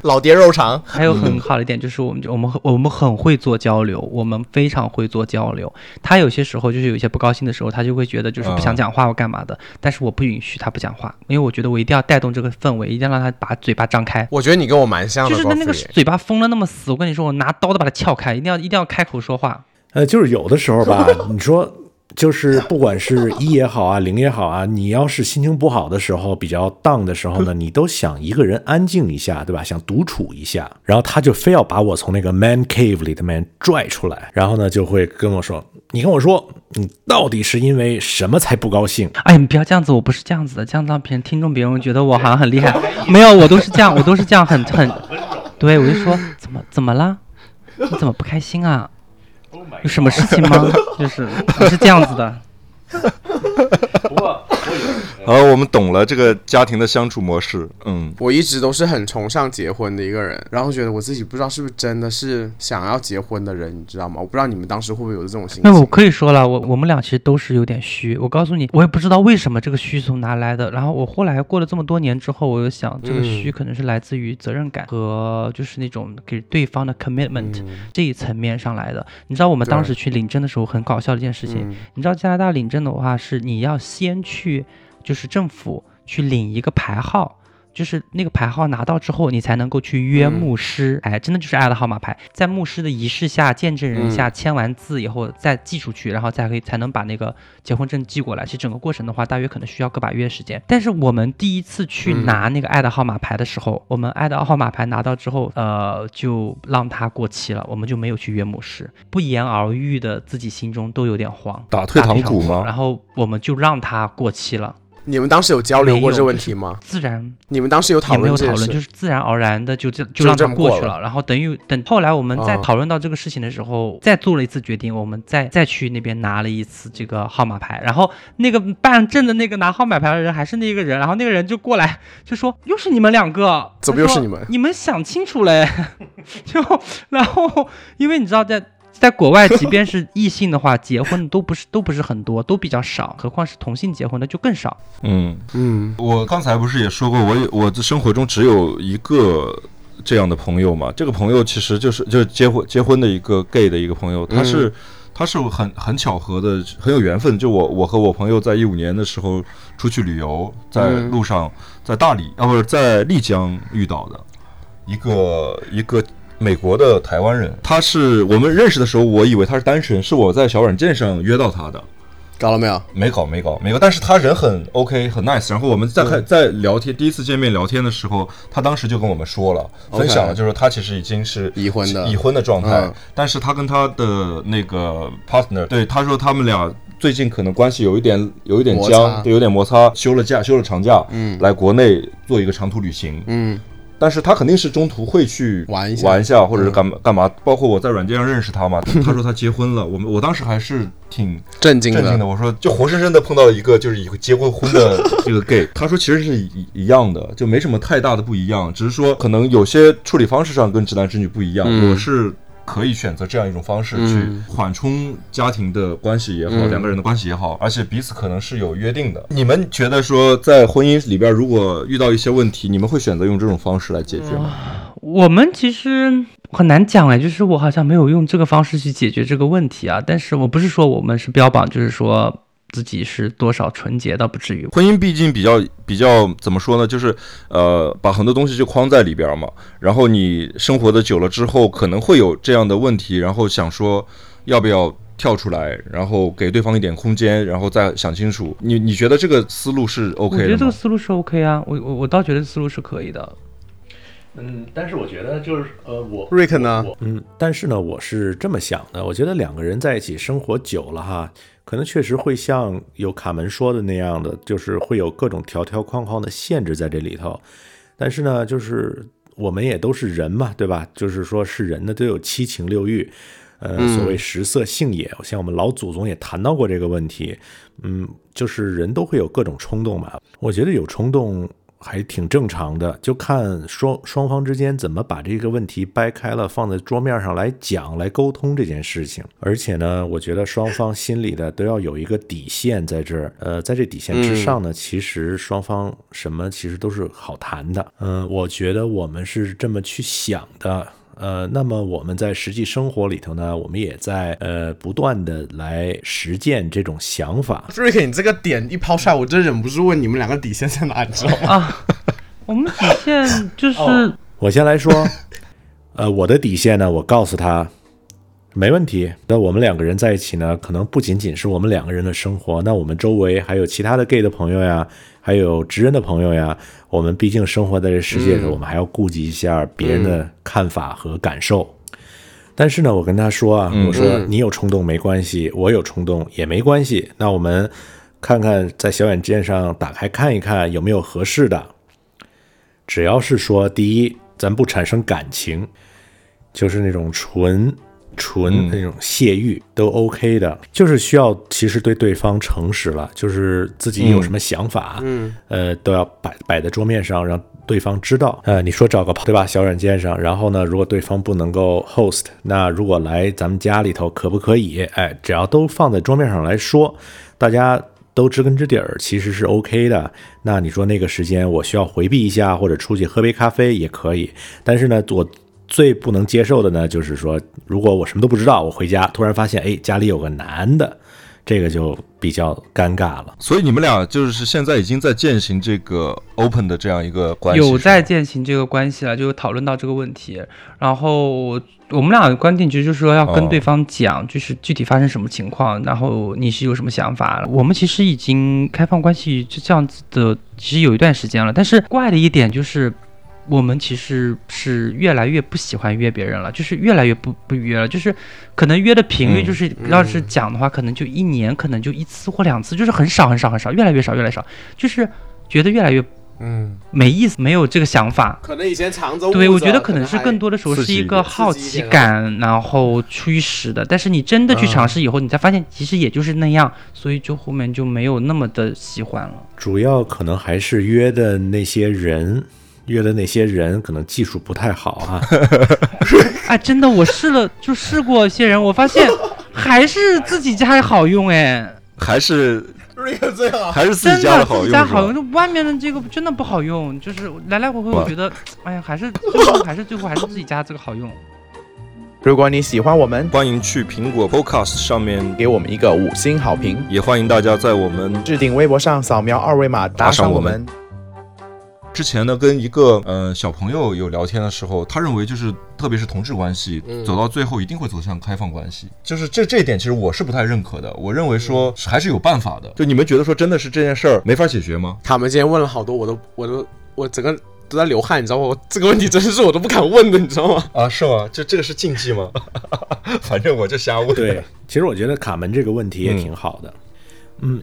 老爹肉肠，还有很好的一点就是，我们就我们很我们很会做交流，我们非常会做交流。他有些时候就是有一些不高兴的时候，他就会觉得就是不想讲话或干嘛的，但是我不允许他不讲话，因为我觉得我一定要带动这个氛围，一定要让他把嘴巴张开。我觉得你跟我蛮像的就是他那个。嘴巴封了那么死，我跟你说，我拿刀都把它撬开，一定要一定要开口说话。呃，就是有的时候吧，你说，就是不管是一也好啊，零也好啊，你要是心情不好的时候，比较 down 的时候呢，你都想一个人安静一下，对吧？想独处一下，然后他就非要把我从那个 man cave 里的 man 拽出来，然后呢就会跟我说：“你跟我说，你到底是因为什么才不高兴？”哎，你不要这样子，我不是这样子的，这样让别人听众别人觉得我好像很厉害。没有，我都是这样，我都是这样很很，对我就说怎么怎么了？你怎么不开心啊？有什么事情吗？就是是这样子的。好，我们懂了这个家庭的相处模式。嗯，我一直都是很崇尚结婚的一个人，然后觉得我自己不知道是不是真的是想要结婚的人，你知道吗？我不知道你们当时会不会有这种心情那我。可以说了，我我们俩其实都是有点虚。我告诉你，我也不知道为什么这个虚从哪来的。然后我后来过了这么多年之后，我又想，这个虚可能是来自于责任感和就是那种给对方的 commitment、这一层面上来的。你知道我们当时去领证的时候很搞笑的一件事情，嗯你知道加拿大领证的话是你要先去就是政府去领一个牌号。就是那个牌号拿到之后，你才能够去约嗯牧师，哎，真的就是爱的号码牌，在牧师的仪式下，见证人嗯下签完字以后再寄出去，然后再可以才能把那个结婚证寄过来。其实整个过程的话，大约可能需要个把月时间。但是我们第一次去嗯拿那个爱的号码牌的时候，我们爱的号码牌拿到之后，呃，就让它过期了，我们就没有去约牧师，不言而喻的，自己心中都有点慌，打退堂鼓吗然后我们就让它过期了，你们当时有交流过这问题吗？自然你们当时有讨也没有讨论？就是自然而然的就这就就让它这过去了。然后等于等后来我们在啊讨论到这个事情的时候，再做了一次决定，我们再再去那边拿了一次这个号码牌。然后那个办证的那个拿号码牌的人还是那个人，然后那个人就过来就说：“又是你们两个，怎么又是你们你们想清楚嘞。”就然后因为你知道在。在国外，即便是异性的话，结婚的都不是都不是很多，都比较少，何况是同性结婚的就更少。嗯，嗯，我刚才不是也说过，我有我的生活中只有一个这样的朋友嘛。这个朋友其实就是就是结婚结婚的一个 gay 的一个朋友，他是、他是很很巧合的，很有缘分。就我我和我朋友在一五年的时候出去旅游，在路上在大理啊不是在丽江遇到的一个一个。美国的台湾人，他是我们认识的时候，我以为他是单身，是我在小软件上约到他的。搞了没有？没搞，没搞，没搞。但是他人很 OK，很 nice。然后我们在开在聊天，第一次见面聊天的时候，他当时就跟我们说了分享了，就是他其实已经是已婚的。已婚的状态。嗯，但是他跟他的那个 partner，对他说他们俩最近可能关系有一点有一点摩擦。僵，对，有点摩擦，休了假，休了长假，嗯，来国内做一个长途旅行，嗯，但是他肯定是中途会去玩一下玩一下，或者是干嘛干嘛。包括我在软件上认识他嘛，他说他结婚了，我们我当时还是挺震惊震惊的，我说就活生生的碰到了一个就是已结过婚的 这个 gay，他说其实是一一样的，就没什么太大的不一样，只是说可能有些处理方式上跟直男直女不一样。嗯我是可以选择这样一种方式去缓冲家庭的关系也好，嗯两个人的关系也好，而且彼此可能是有约定的。你们觉得说在婚姻里边如果遇到一些问题，你们会选择用这种方式来解决吗？我们其实很难讲哎，就是我好像没有用这个方式去解决这个问题啊。但是我不是说我们是标榜，就是说自己是多少纯洁，倒不至于。婚姻毕竟比较比较怎么说呢？就是呃，把很多东西就框在里边儿嘛。然后你生活的久了之后，可能会有这样的问题，然后想说要不要跳出来，然后给对方一点空间，然后再想清楚。你你觉得这个思路是 OK 的？我觉得这个？思路是 OK 啊，我我我倒觉得思路是可以的。嗯，但是我觉得就是呃，我瑞克呢嗯，但是呢，我是这么想的，我觉得两个人在一起生活久了哈，可能确实会像有卡门说的那样的，就是会有各种条条框框的限制在这里头。但是呢，就是我们也都是人嘛，对吧？就是说是人呢，都有七情六欲。呃，所谓食色性也，像我们老祖宗也谈到过这个问题。嗯，就是人都会有各种冲动嘛。我觉得有冲动还挺正常的，就看双双方之间怎么把这个问题掰开了，放在桌面上来讲、来沟通这件事情。而且呢，我觉得双方心里的都要有一个底线在这儿。呃，在这底线之上呢，其实双方什么其实都是好谈的。嗯、我觉得我们是这么去想的。呃，那么我们在实际生活里头呢，我们也在呃不断的来实践这种想法。瑞克，你这个点一抛出来，我真忍不住问你们两个底线在哪，你知道吗？啊，我们底线就是、哦我先来说，呃，我的底线呢，我告诉他，没问题。那我们两个人在一起呢，可能不仅仅是我们两个人的生活，那我们周围还有其他的 gay 的朋友呀，还有直人的朋友呀。我们毕竟生活在这世界上，我们还要顾及一下别人的看法和感受。但是呢，我跟他说啊，我说你有冲动没关系，我有冲动也没关系。那我们看看在小软件上打开看一看有没有合适的。只要是说，第一，咱不产生感情，就是那种纯纯那种泄欲都 OK 的，就是需要其实对对方诚实了，就是自己有什么想法，嗯，呃，都要摆摆在桌面上，让对方知道。呃，你说找个对吧，小软件上，然后呢，如果对方不能够 host，那如果来咱们家里头可不可以？哎，只要都放在桌面上来说，大家。都知根知底儿，其实是 OK 的。那你说那个时间我需要回避一下，或者出去喝杯咖啡也可以。但是呢，我最不能接受的呢，就是说，如果我什么都不知道，我回家突然发现，哎，家里有个男的，这个就比较尴尬了。所以你们俩就是现在已经在践行这个 open 的这样一个关系，有在践行这个关系了，就讨论到这个问题。然后我们俩的观点其实就是说要跟哦对方讲，就是具体发生什么情况，然后你是有什么想法。我们其实已经开放关系就这样子的，其实有一段时间了。但是怪的一点就是。我们其实是越来越不喜欢约别人了，就是越来越不不约了，就是可能约的频率，嗯就是、要是讲的话，可能就一年可能就一次或两次，就是很少很少很少，越来越少越来越少，就是觉得越来越嗯，没意思，没有这个想法。可能以前常州对，我觉得可能是更多的时候是一个好奇感，然后驱使的。但是你真的去尝试以后，你才发现其实也就是那样，所以就后面就没有那么的喜欢了。主要可能还是约的那些人，约的那些人可能技术不太好啊。哎，真的，我试了，就试过一些人，我发现还是自己家好用哎，还是瑞克最好。还是自己家的好用，自己家好用，就外面的这个真的不好用，就是来来回回，我觉得，哎呀，还是最后还是最后还是自己家这个好用。如果你喜欢我们，欢迎去苹果 Podcast 上面，给我们一个五星好评。也欢迎大家在我们置顶微博上扫描二维码打赏我们。之前呢，跟一个呃小朋友有聊天的时候，他认为就是特别是同志关系，嗯走到最后一定会走向开放关系，就是这这一点其实我是不太认可的。我认为说还是有办法的。就你们觉得说真的是这件事儿没法解决吗？他们今天问了好多，我都我都我整个都在流汗，你知道吗？我这个问题真的是我都不敢问的，你知道吗？啊，是吗？就这个是禁忌吗？反正我就瞎问。对，其实我觉得卡门这个问题也挺好的。嗯，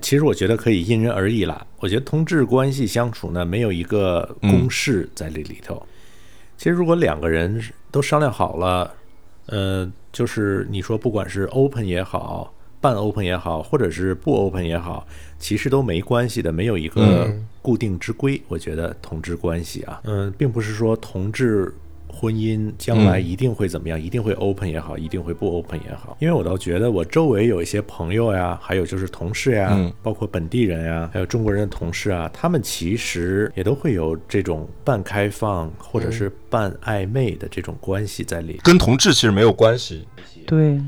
其实我觉得可以因人而异啦。我觉得同志关系相处呢，没有一个公式在这里头。其实如果两个人都商量好了，呃，就是你说不管是 open 也好，半 open 也好，或者是不 open 也好，其实都没关系的，没有一个嗯固定之规。我觉得同志关系啊，嗯，并不是说同志婚姻将来嗯一定会怎么样，一定会 open 也好，一定会不 open 也好。因为我倒觉得我周围有一些朋友呀，还有就是同事呀，嗯包括本地人呀，还有中国人的同事啊，他们其实也都会有这种半开放或者是半暧昧的这种关系在里。跟同志其实没有关系。对，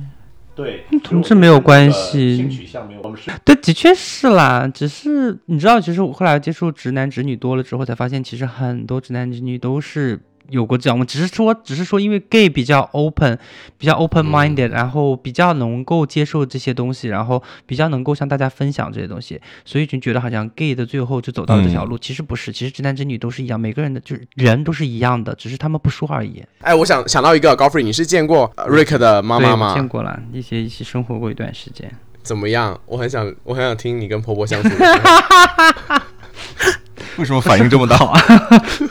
对跟同志没有关系性取向没有，我们是对，的确是啦。只是你知道，其实我后来接触直男直女多了之后，才发现其实很多直男直女都是有过这样我，只是说，只是说因为 gay 比较 open，比较 open minded，、然后比较能够接受这些东西，然后比较能够向大家分享这些东西，所以就觉得好像 gay 的最后就走到了这条路。其实不是，其实直男直女都是一样，每个人的就是人都是一样的，只是他们不说而已。哎，我想想到一个高 free，你是见过 Rick 的妈，妈吗见？过了，一起一起生活过一段时间。怎么样？我很想，我很想听你跟婆婆相处的时候。为什么反应这么大？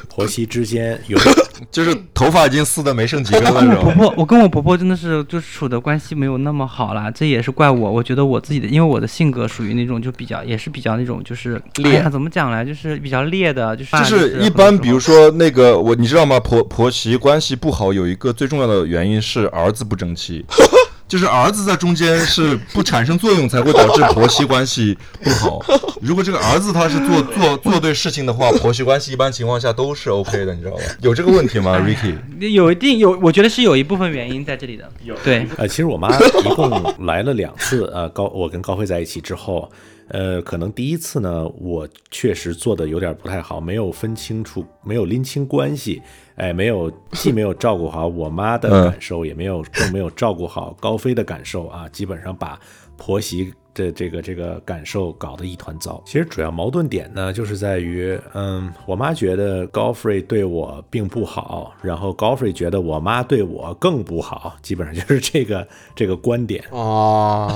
婆媳之间有 就是头发已经撕的没剩几根了，婆婆，我跟我婆婆真的是就处的关系没有那么好啦，这也是怪我。我觉得我自己的，因为我的性格属于那种就比较，也是比较那种就是烈哎怎么讲呢，就是比较烈的，就是就是一般，比如说那个我，你知道吗？婆婆媳关系不好，有一个最重要的原因是儿子不争气，就是儿子在中间是不产生作用，才会导致婆媳关系不好。如果这个儿子他是做 做做对事情的话，婆媳关系一般情况下都是 OK 的，你知道吧？有这个问题吗，Ricky？有一定有，我觉得是有一部分原因在这里的。有对，呃，其实我妈 一共来了两次，呃，高我跟高辉在一起之后，呃，可能第一次呢，我确实做的有点不太好，没有分清楚，没有拎清关系，哎，没有既没有照顾好我妈的嗯感受，也没有更没有照顾好高飞的感受啊，基本上把婆媳的这个这个感受搞得一团糟。其实主要矛盾点呢，就是在于，嗯，我妈觉得高飞对我并不好，然后高飞觉得我妈对我更不好，基本上就是这个这个观点。哦，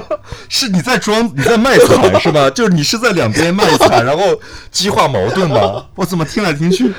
是你在装你在卖惨 是吧？就是你是在两边卖惨，然后激化矛盾吗？我怎么听来听去？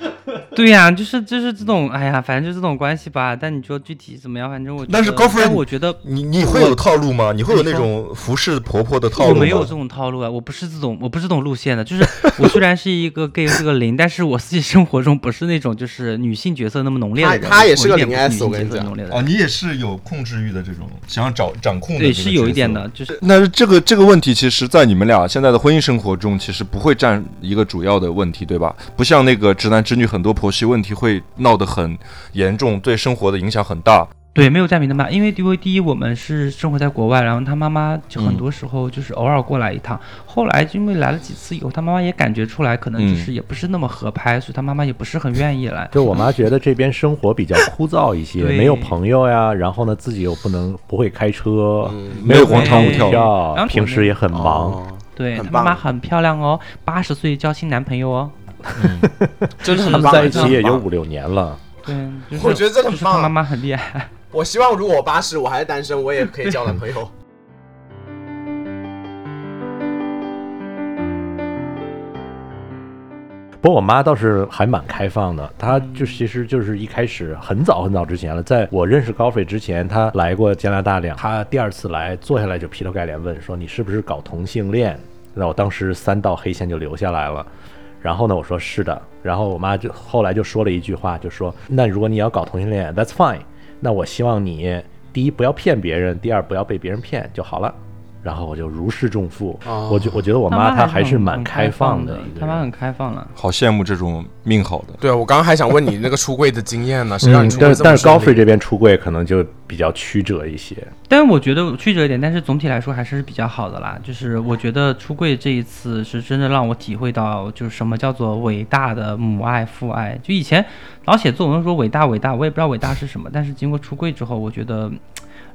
对呀、就是就是这种，哎呀，反正就这种关系吧。但你说具体怎么样，反正我觉得但是高夫人我觉得你你会有套路吗？你会有那种服侍婆婆的套路吗？我没有这种套路啊，我不是这种，我不是这种路线的。就是我虽然是一个 gay 是个零，但是我自己生活中不是那种就是女性角色那么浓烈的人。他他也是个零女性我跟你讲角色浓烈的人哦，你也是有控制欲的这种，想要掌掌控的对，是有一点的，就是那这个这个问题，其实，在你们俩现在的婚姻生活中，其实不会占一个主要的问题，对吧？不像那个直男直女，很多婆媳问题会闹得很严重，对生活的影响很大。对，没有在明的妈，因为因为第一我们是生活在国外，然后他妈妈就很多时候就是偶尔过来一趟。后来因为来了几次以后，他妈妈也感觉出来，可能就是也不是那么合拍，所以他妈妈也不是很愿意来。就我妈觉得这边生活比较枯燥一些，对没有朋友呀，然后呢自己又不能不会开车，没有广场舞跳平时也很忙。哦对很棒他妈妈很漂亮哦，八十岁交新男朋友哦。真的很他们棒在一起也有五六年了。对，就是我觉得这很棒妈妈很厉害。我希望如果我八十我还是单身，我也可以交男朋友。不过我妈倒是还蛮开放的，她就其实就是一开始很早很早之前了，在我认识高飞之前，她来过加拿大两，她第二次来坐下来就劈头盖脸问说你是不是搞同性恋？那我当时三道黑线就留下来了。然后呢，我说是的，然后我妈就后来就说了一句话，就说那如果你要搞同性恋，That's fine，那我希望你第一不要骗别人，第二不要被别人骗就好了。然后我就如释重负，哦我觉我觉得我妈她还是蛮开放的的一个人他妈很开放了。好羡慕这种命好的。对，我刚刚还想问你那个出柜的经验呢，谁让你嗯出，柜这么但但是高飞这边出柜可能就比较曲折一些。但是我觉得曲折一点，但是总体来说还是比较好的啦。就是我觉得出柜这一次是真的让我体会到，就是什么叫做伟大的母爱父爱。就以前老写作文说伟大伟大，我也不知道伟大是什么，但是经过出柜之后，我觉得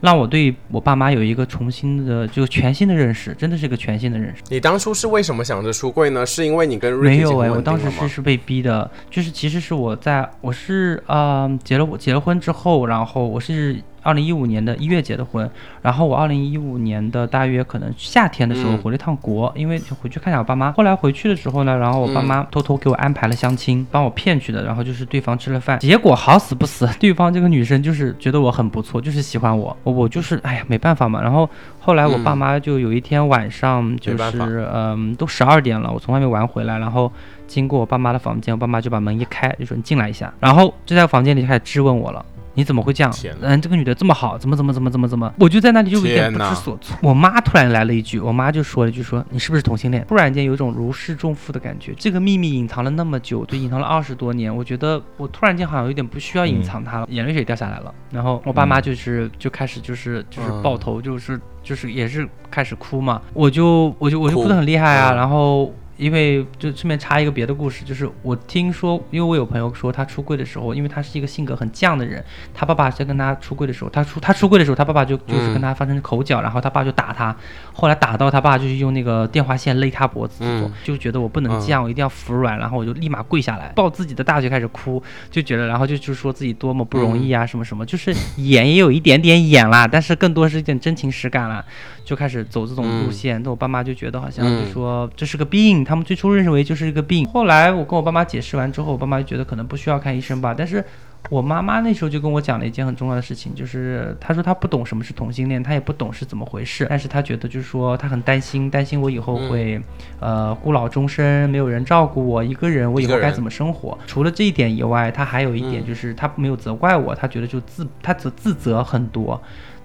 让我对我爸妈有一个重新的就全新的认识，真的是一个全新的认识。你当初是为什么想着出柜呢？是因为你跟 Ricky 没有哎，我当时是是被逼的，就是其实是我在我是呃结了结了婚之后，然后我是二零一五年的一月结的婚，然后我二零一五年的大约可能夏天的时候嗯。回了一趟国，因为就回去看一下我爸妈。后来回去的时候呢，然后我爸妈偷偷给我安排了相亲，帮我骗去的，然后就是对方吃了饭，结果好死不死，对方这个女生就是觉得我很不错，就是喜欢我，我我就是哎呀没办法嘛，然后后来我爸嗯。妈就有一天晚上就是嗯都十二点了，我从外面玩回来，然后经过我爸妈的房间，我爸妈就把门一开，就说你进来一下，然后就在房间里开始质问我了。你怎么会这样嗯，这个女的这么好，怎么怎么怎么怎么怎么？我就在那里就有点不知所措。我妈突然来了一句，我妈就说了一句说你是不是同性恋？突然间有一种如释重负的感觉。这个秘密隐藏了那么久，对，隐藏了二十多年，我觉得我突然间好像有点不需要隐藏它了，眼泪水掉下来了。然后我爸妈就是就开始就是就是嗯抱头，就是就是也是开始哭嘛，我就我就我就哭哭得很厉害啊，嗯然后。因为就顺便插一个别的故事，就是我听说，因为我有朋友说他出柜的时候，因为他是一个性格很犟的人，他爸爸在跟他出柜的时候，他出他出柜的时候，他爸爸就就是跟他发生口角，然后他爸就打他，后来打到他爸就是用那个电话线勒他脖子，嗯。就觉得我不能这样，我一定要服软，然后我就立马跪下来，抱自己的大腿开始哭，就觉得然后就就说自己多么不容易啊，什么什么，就是演也有一点点演啦，但是更多是一点真情实感啦，就开始走这种路线。那我爸妈就觉得好像就说这是个病，他们最初认为就是一个病。后来我跟我爸妈解释完之后，我爸妈就觉得可能不需要看医生吧，但是。我妈妈那时候就跟我讲了一件很重要的事情，就是她说她不懂什么是同性恋，她也不懂是怎么回事，但是她觉得就是说她很担心，担心我以后会、呃孤老终身，没有人照顾我，一个人，我以后该怎么生活？除了这一点以外，她还有一点就是她没有责怪我，她觉得就自她自自责很多，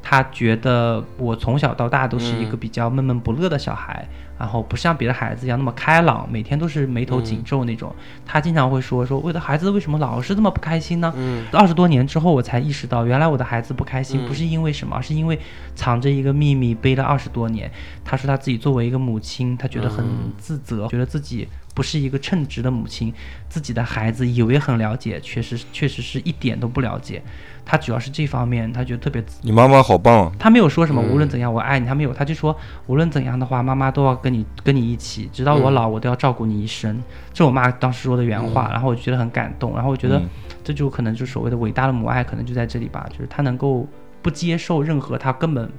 她觉得我从小到大都是一个比较闷闷不乐的小孩。然后不像别的孩子一样那么开朗，每天都是眉头紧皱那种。他经常会说说我的孩子为什么老是这么不开心呢？嗯二十多年之后，我才意识到，原来我的孩子不开心不是因为什么，而是因为藏着一个秘密，背了二十多年。他说他自己作为一个母亲，他觉得很自责，觉得自己不是一个称职的母亲，自己的孩子以为很了解，确实确实是一点都不了解。他主要是这方面，他觉得特别自你妈妈好棒啊！他没有说什么嗯无论怎样我爱你，他没有，他就说无论怎样的话，妈妈都要跟你跟你一起，直到我老，我都要照顾你一生。这我妈当时说的原话，然后我就觉得很感动，然后我觉得嗯。这就可能就是所谓的伟大的母爱，可能就在这里吧，就是她能够不接受任何她根本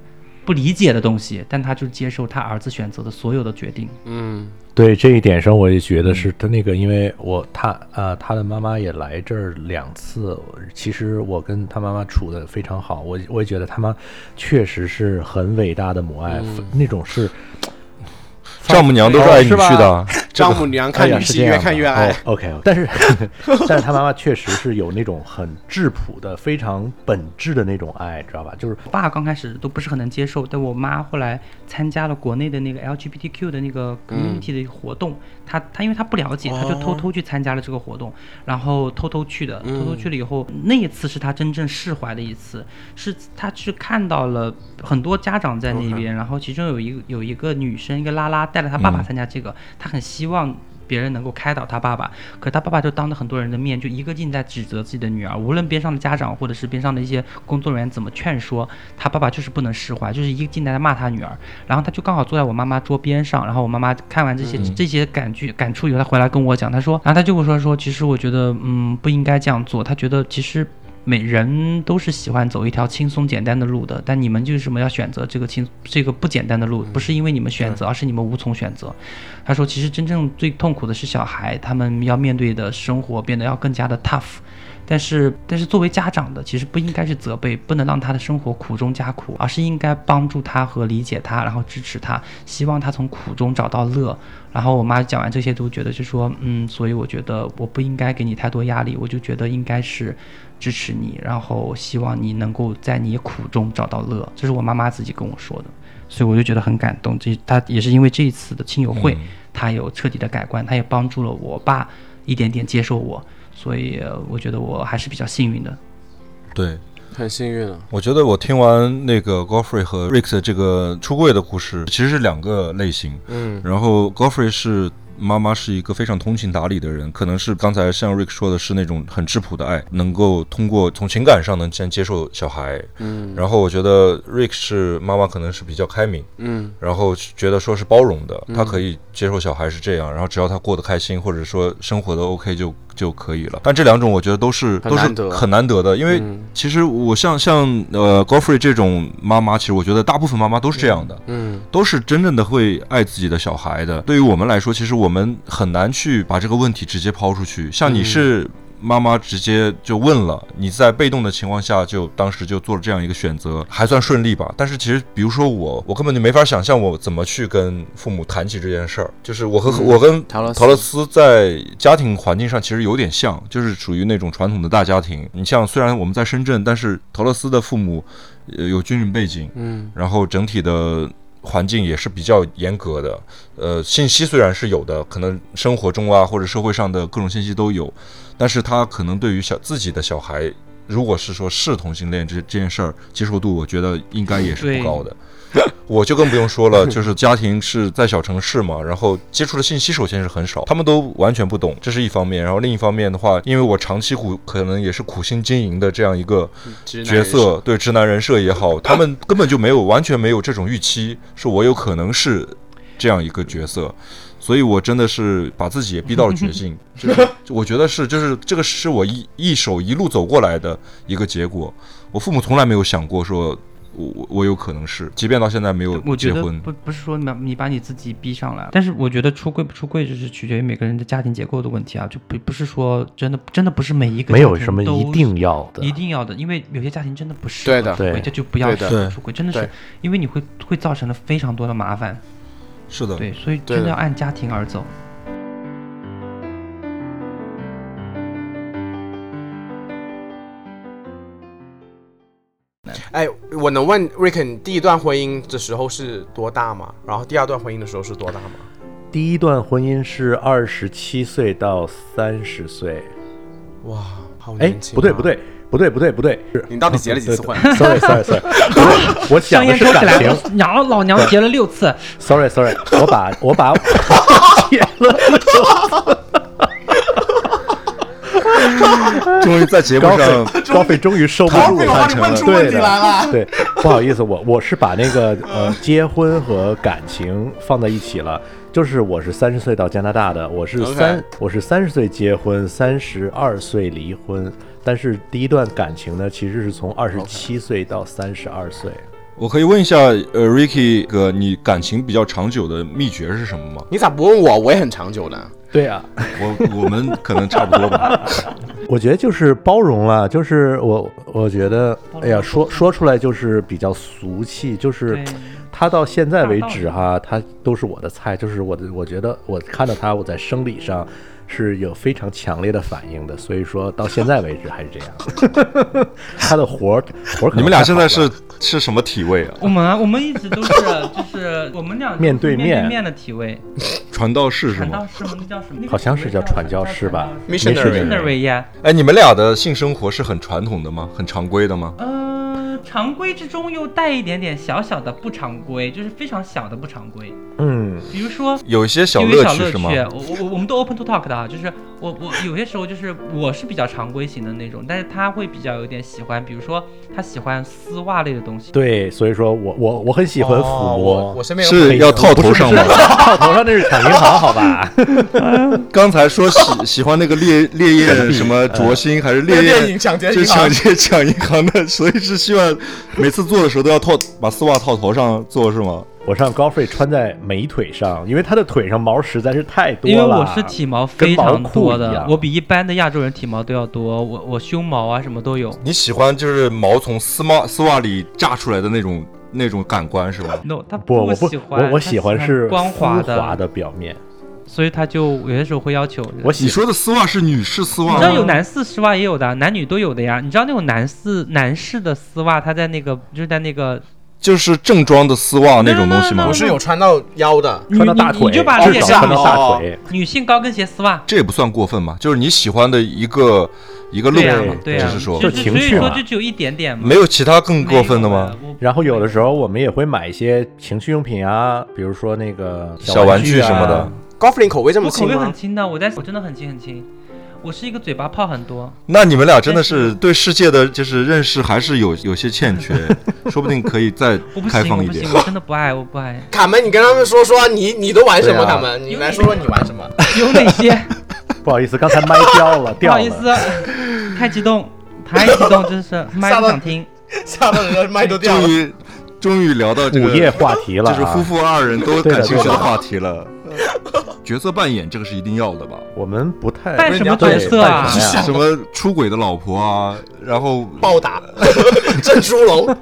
不理解的东西，但她就接受她儿子选择的所有的决定。嗯。对这一点上，我也觉得是他那个，因为我他呃他的妈妈也来这儿两次，其实我跟他妈妈处的非常好，我我也觉得他妈确实是很伟大的母爱，那种是丈母娘都是爱女婿的，丈母娘看女婿越看越爱。OK，但是 但是他妈妈确实是有那种很质朴的、非常本质的那种爱，知道吧？就是我爸刚开始都不是很能接受，但我妈后来参加了国内的那个 LGBTQ 的那个 community 的活动，她她因为她不了解，她就偷偷去参加了这个活动，然后偷偷去的，偷偷去了以后，那一次是她真正释怀的一次，是她去看到了很多家长在那边，然后其中有一个有一个女生，一个拉拉带着他爸爸参加这个，他很希望。别人能够开导他爸爸，可他爸爸就当着很多人的面，就一个劲在指责自己的女儿。无论边上的家长或者是边上的一些工作人员怎么劝说，他爸爸就是不能释怀，就是一个劲在骂他女儿。然后他就刚好坐在我妈妈桌边上，然后我妈妈看完这些、这些感觉感触以后，他回来跟我讲，他说，然后他就会说说，其实我觉得，嗯，不应该这样做。他觉得其实。每人都是喜欢走一条轻松简单的路的，但你们就是什么要选择这个轻这个不简单的路，不是因为你们选择，而是你们无从选择。他说，其实真正最痛苦的是小孩，他们要面对的生活变得要更加的 tough。但是，但是作为家长的，其实不应该是责备，不能让他的生活苦中加苦，而是应该帮助他和理解他，然后支持他，希望他从苦中找到乐。然后我妈讲完这些，都觉得就说，嗯，所以我觉得我不应该给你太多压力，我就觉得应该是支持你，然后希望你能够在你苦中找到乐。这是我妈妈自己跟我说的，所以我就觉得很感动。这她也是因为这一次的亲友会，她有彻底的改观，她也帮助了我爸一点点接受我。所以我觉得我还是比较幸运的。对，很幸运了。我觉得我听完那个 Godfrey 和 Rick 的这个出柜的故事，其实是两个类型。嗯，然后 Godfrey 是妈妈是一个非常通情达理的人，可能是刚才像 Rick 说的是那种很质朴的爱，能够通过从情感上能先接受小孩。嗯，然后我觉得 Rick 是妈妈可能是比较开明，嗯，然后觉得说是包容的，他可以接受小孩是这样，然后只要他过得开心，或者说生活的 OK 就就可以了。但这两种我觉得都是都是很难得的，因为嗯其实我像像呃 Godfrey 这种妈妈，其实我觉得大部分妈妈都是这样的，嗯，都是真正的会爱自己的小孩的。对于我们来说，其实我们很难去把这个问题直接抛出去。像你是妈妈，直接就问了，你在被动的情况下就当时就做了这样一个选择，还算顺利吧。但是其实，比如说我，我根本就没法想象我怎么去跟父母谈起这件事儿。就是我和、我跟陶乐斯陶乐斯在家庭环境上其实有点像，就是属于那种传统的大家庭。你像虽然我们在深圳，但是陶乐斯的父母呃有军人背景，嗯，然后整体的环境也是比较严格的。呃，信息虽然是有的，可能生活中啊或者社会上的各种信息都有，但是他可能对于小自己的小孩，如果是说是同性恋这这件事儿，接受度我觉得应该也是不高的。我就更不用说了，就是家庭是在小城市嘛，然后接触的信息首先是很少，他们都完全不懂，这是一方面。然后另一方面的话，因为我长期苦可能也是苦心经营的这样一个角色，对直男人设也好，他们根本就没有完全没有这种预期，是我有可能是这样一个角色，所以我真的是把自己也逼到了绝境。就是我觉得是，就是这个是我一一手一路走过来的一个结果。我父母从来没有想过说我我我有可能是，即便到现在没有我结婚，不不是说你把你把你自己逼上来，但是我觉得出柜不出柜，就是取决于每个人的家庭结构的问题啊，就不不是说真的真的不是每一个没有什么一定要的一。定要的，因为有些家庭真的不适对的合出柜，对这就不要出轨，真的是因为你会会造成了非常多的麻烦，是的，对，所以真的要按家庭而走。哎，我能问 Rick，你第一段婚姻的时候是多大吗？然后第二段婚姻的时候是多大吗？第一段婚姻是二十七岁到三十岁。哇，好哎年轻、，啊不对不，对不对不对不对，是你到底结了几次婚？？Sorry Sorry Sorry，我讲的是起感情来，。娘老娘结了六次，Sorry Sorry，我把我把 结了终于在节目高上飞 高飞终于收不住高飞我把了，你问出对问题来了的，对，不好意思，我我是把那个 呃结婚和感情放在一起了。就是我是三十岁到加拿大的，我是三我是三十岁结婚，三十二岁离婚，但是第一段感情呢，其实是从二十七岁到三十二岁。我可以问一下，呃，Ricky 哥，你感情比较长久的秘诀是什么吗？你咋不问我？我也很长久的。对啊，我我们可能差不多吧。我觉得就是包容了，就是我我觉得，哎呀，说说出来就是比较俗气，就是他到现在为止哈，他都是我的菜，就是我的，我觉得我看到他，我在生理上是有非常强烈的反应的，所以说到现在为止还是这样。他的活儿活儿可能你们俩现在是是什么体位啊？我们啊，我们一直都是就是我们俩 面对面面对面的体位，传道士是吗？传道士吗？那叫什么？好像是叫传教士吧 Missionary。哎，你们俩的性生活是很传统的吗？很常规的吗？呃，常规之中又带一点点小小的不常规，就是非常小的不常规。嗯，比如说，有一些小乐乐趣是吗？我我我我们都 open to talk 的啊，就是我我有些时候就是我是比较常规型的那种，但是他会比较有点喜欢，比如说他喜欢丝袜类的东西。对，所以说我我我很喜欢抚哦摸我，我身边有是要套头上吗？套头上那是抢银行，好吧？刚才说喜喜欢那个烈烈焰什么灼心，还是烈电焰抢劫就抢劫抢银行的，所以是希望每次做的时候都要套把丝袜套头上做是吗？我上高飞穿在美腿上，因为他的腿上毛实在是太多了。因为我是体毛非常多的，我比一般的亚洲人体毛都要多，我我胸毛啊什么都有。你喜欢就是毛从丝袜丝袜里炸出来的那种那种感官是吧？no，他不，我不喜，欢，我我喜欢是光滑的，滑的表面。所以他就有些时候会要求。我你说的丝袜是女士丝袜？你知道有男士丝袜也有的，男女都有的呀。你知道那种男士男士的丝袜，他在那个就是在那个就是正装的丝袜那种东西吗我？是有穿到腰的，穿到大腿，你你就把至理解成少穿到大哦腿。女性高跟鞋丝袜。这也不算过分嘛，就是你喜欢的一个一个路对呀对，对呀，只是说就就是情所以趣嘛说就只有一点点嘛。没有其他更过分的吗？然后有的时候我们也会买一些情趣用品啊，比如说那个小玩具什么的。高弗林口味这么我口味？很轻的，我在我真的很轻很轻。我是一个嘴巴泡很多，那你们俩真的是对世界的就是认识还是有有些欠缺，说不定可以再开放一点我不行，。我真的不爱，我不爱。卡门，你跟他们说说你你都玩什么？啊卡门，你来说说你玩什么？有哪些？不好意思，刚才麦掉了，不掉了。好意思，太激动，太激动，真是麦吓到不想听。吓到人家麦都掉了。终于终于聊到这个午夜话题了、啊，就是夫妇二人都感兴趣的话题了。角色扮演这个是一定要的吧？我们不太扮什么角色啊什么出轨的老婆啊，然后暴打 郑猪龙，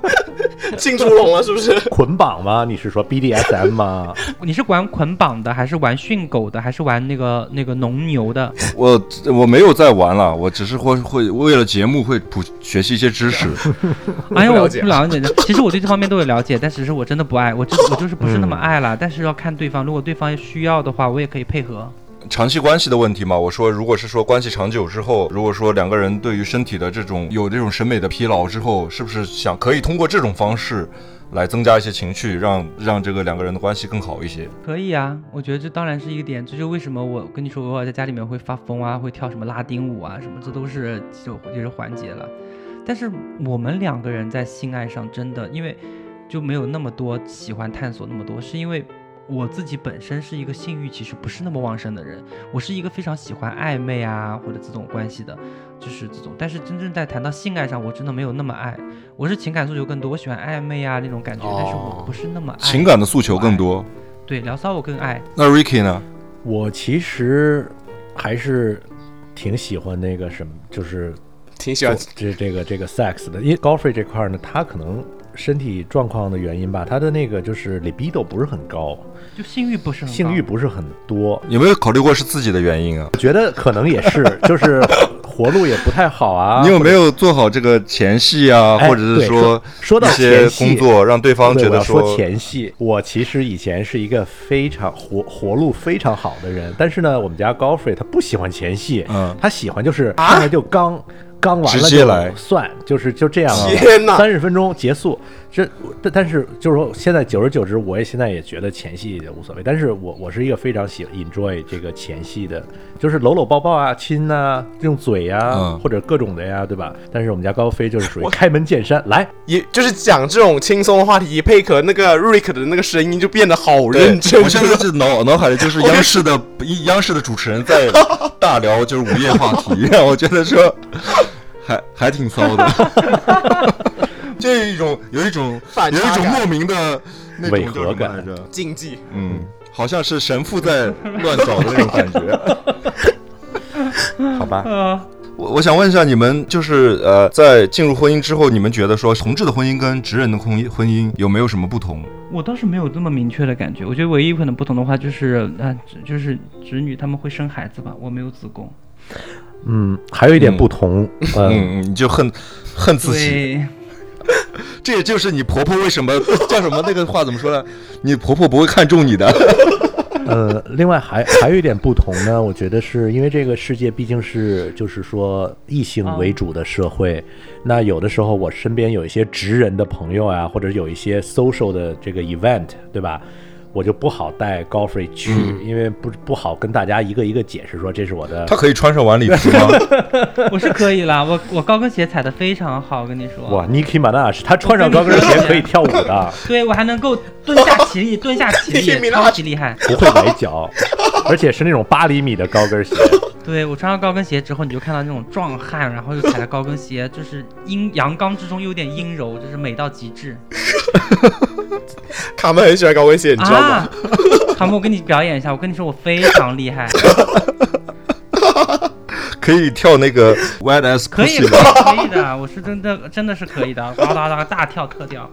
进猪笼了是不是？捆绑吗？你是说 BDSM 吗？你是玩捆绑的，还是玩训狗的，还是玩那个那个农牛的？我我没有在玩了，我只是会会为了节目会普学习一些知识。哎呀，我不了解了解的。其实我对这方面都有了解，但只是我真的不爱，我真我就是不是那么爱了。但是要看对方，如果对方需要的话，我也可以配合。长期关系的问题嘛，我说如果是说关系长久之后，如果说两个人对于身体的这种有这种审美的疲劳之后，是不是想可以通过这种方式来增加一些情趣，让让这个两个人的关系更好一些？可以啊，我觉得这当然是一个点，这就为什么我跟你说偶尔在家里面会发疯啊，会跳什么拉丁舞啊什么，这都是就就是环节了。但是我们两个人在性爱上真的，因为就没有那么多喜欢探索那么多，是因为我自己本身是一个性欲其实不是那么旺盛的人，我是一个非常喜欢暧昧啊或者这种关系的，就是这种。但是真正在谈到性爱上，我真的没有那么爱，我是情感诉求更多，我喜欢暧昧啊那种感觉，但是我不是那么爱情感的诉求更多。对聊骚我更爱。那 Ricky 呢？我其实还是挺喜欢那个什么，就是挺喜欢这这个这个 sex 的，因为高飞这块儿呢，他可能身体状况的原因吧，他的那个就是 libido 不是很高，就性欲不是很性欲不是很多，有没有考虑过是自己的原因啊？我觉得可能也是，就是活路也不太好啊。你有没有做好这个前戏啊，哎或者是说说到一些前戏工作，让对方觉得说前戏，我其实以前是一个非常活活路非常好的人，但是呢，我们家高飞他不喜欢前戏，嗯他喜欢就是上来就刚。刚完了就直接来算，就是就这样啊，天哪三十分钟结束。这但但是就是说，现在久而久之，我也现在也觉得前戏也无所谓。但是我我是一个非常喜欢 enjoy 这个前戏的，就是搂搂抱抱啊、亲啊、用嘴呀、嗯或者各种的呀，对吧？但是我们家高飞就是属于开门见山，来 也就是讲这种轻松的话题，配合那个 Rick 的那个声音就变得好认真。我现在是脑 脑海里就是央视的 央视的主持人在大聊就是午夜话题，我觉得说还还挺骚的，就有一种有一种有一种莫名的那种违和感叫什么来着，禁忌。嗯，好像是神父在乱搞的那种感觉。好吧？呃，我我想问一下，你们就是呃，在进入婚姻之后，你们觉得说同志的婚姻跟直人的婚姻婚姻有没有什么不同？我倒是没有这么明确的感觉，我觉得唯一可能不同的话就是，呃，就是直女她们会生孩子吧，我没有子宫。嗯，还有一点不同，嗯，嗯，你就恨恨自己，这也就是你婆婆为什么叫什么那个话怎么说呢？你婆婆不会看重你的。呃，另外还还有一点不同呢，我觉得是因为这个世界毕竟是就是说异性为主的社会，那有的时候我身边有一些直人的朋友啊，或者有一些 social 的这个 event，对吧？我就不好带 Goffrey 去，因为不不好跟大家一个一个解释说这是我的他可以穿上晚礼服吗？我是可以啦，我我高跟鞋踩的非常好，我跟你说。哇，Nicki Minaj，他穿上高跟鞋可以跳舞的，对我还能够蹲下起立，蹲下起立，超级厉害。不会崴脚，而且是那种八厘米的高跟鞋。对我穿上高跟鞋之后，你就看到那种壮汉，然后又踩着高跟鞋，就是阴阳刚之中又有点阴柔，就是美到极致。卡门很喜欢高跟鞋，你知道吗？啊，卡门，我跟你表演一下，我跟你说我非常厉害，可以跳那个 Wet Ass 可以可吗？以可以的，我是真的真的是可以的，哒哒哒大跳特跳。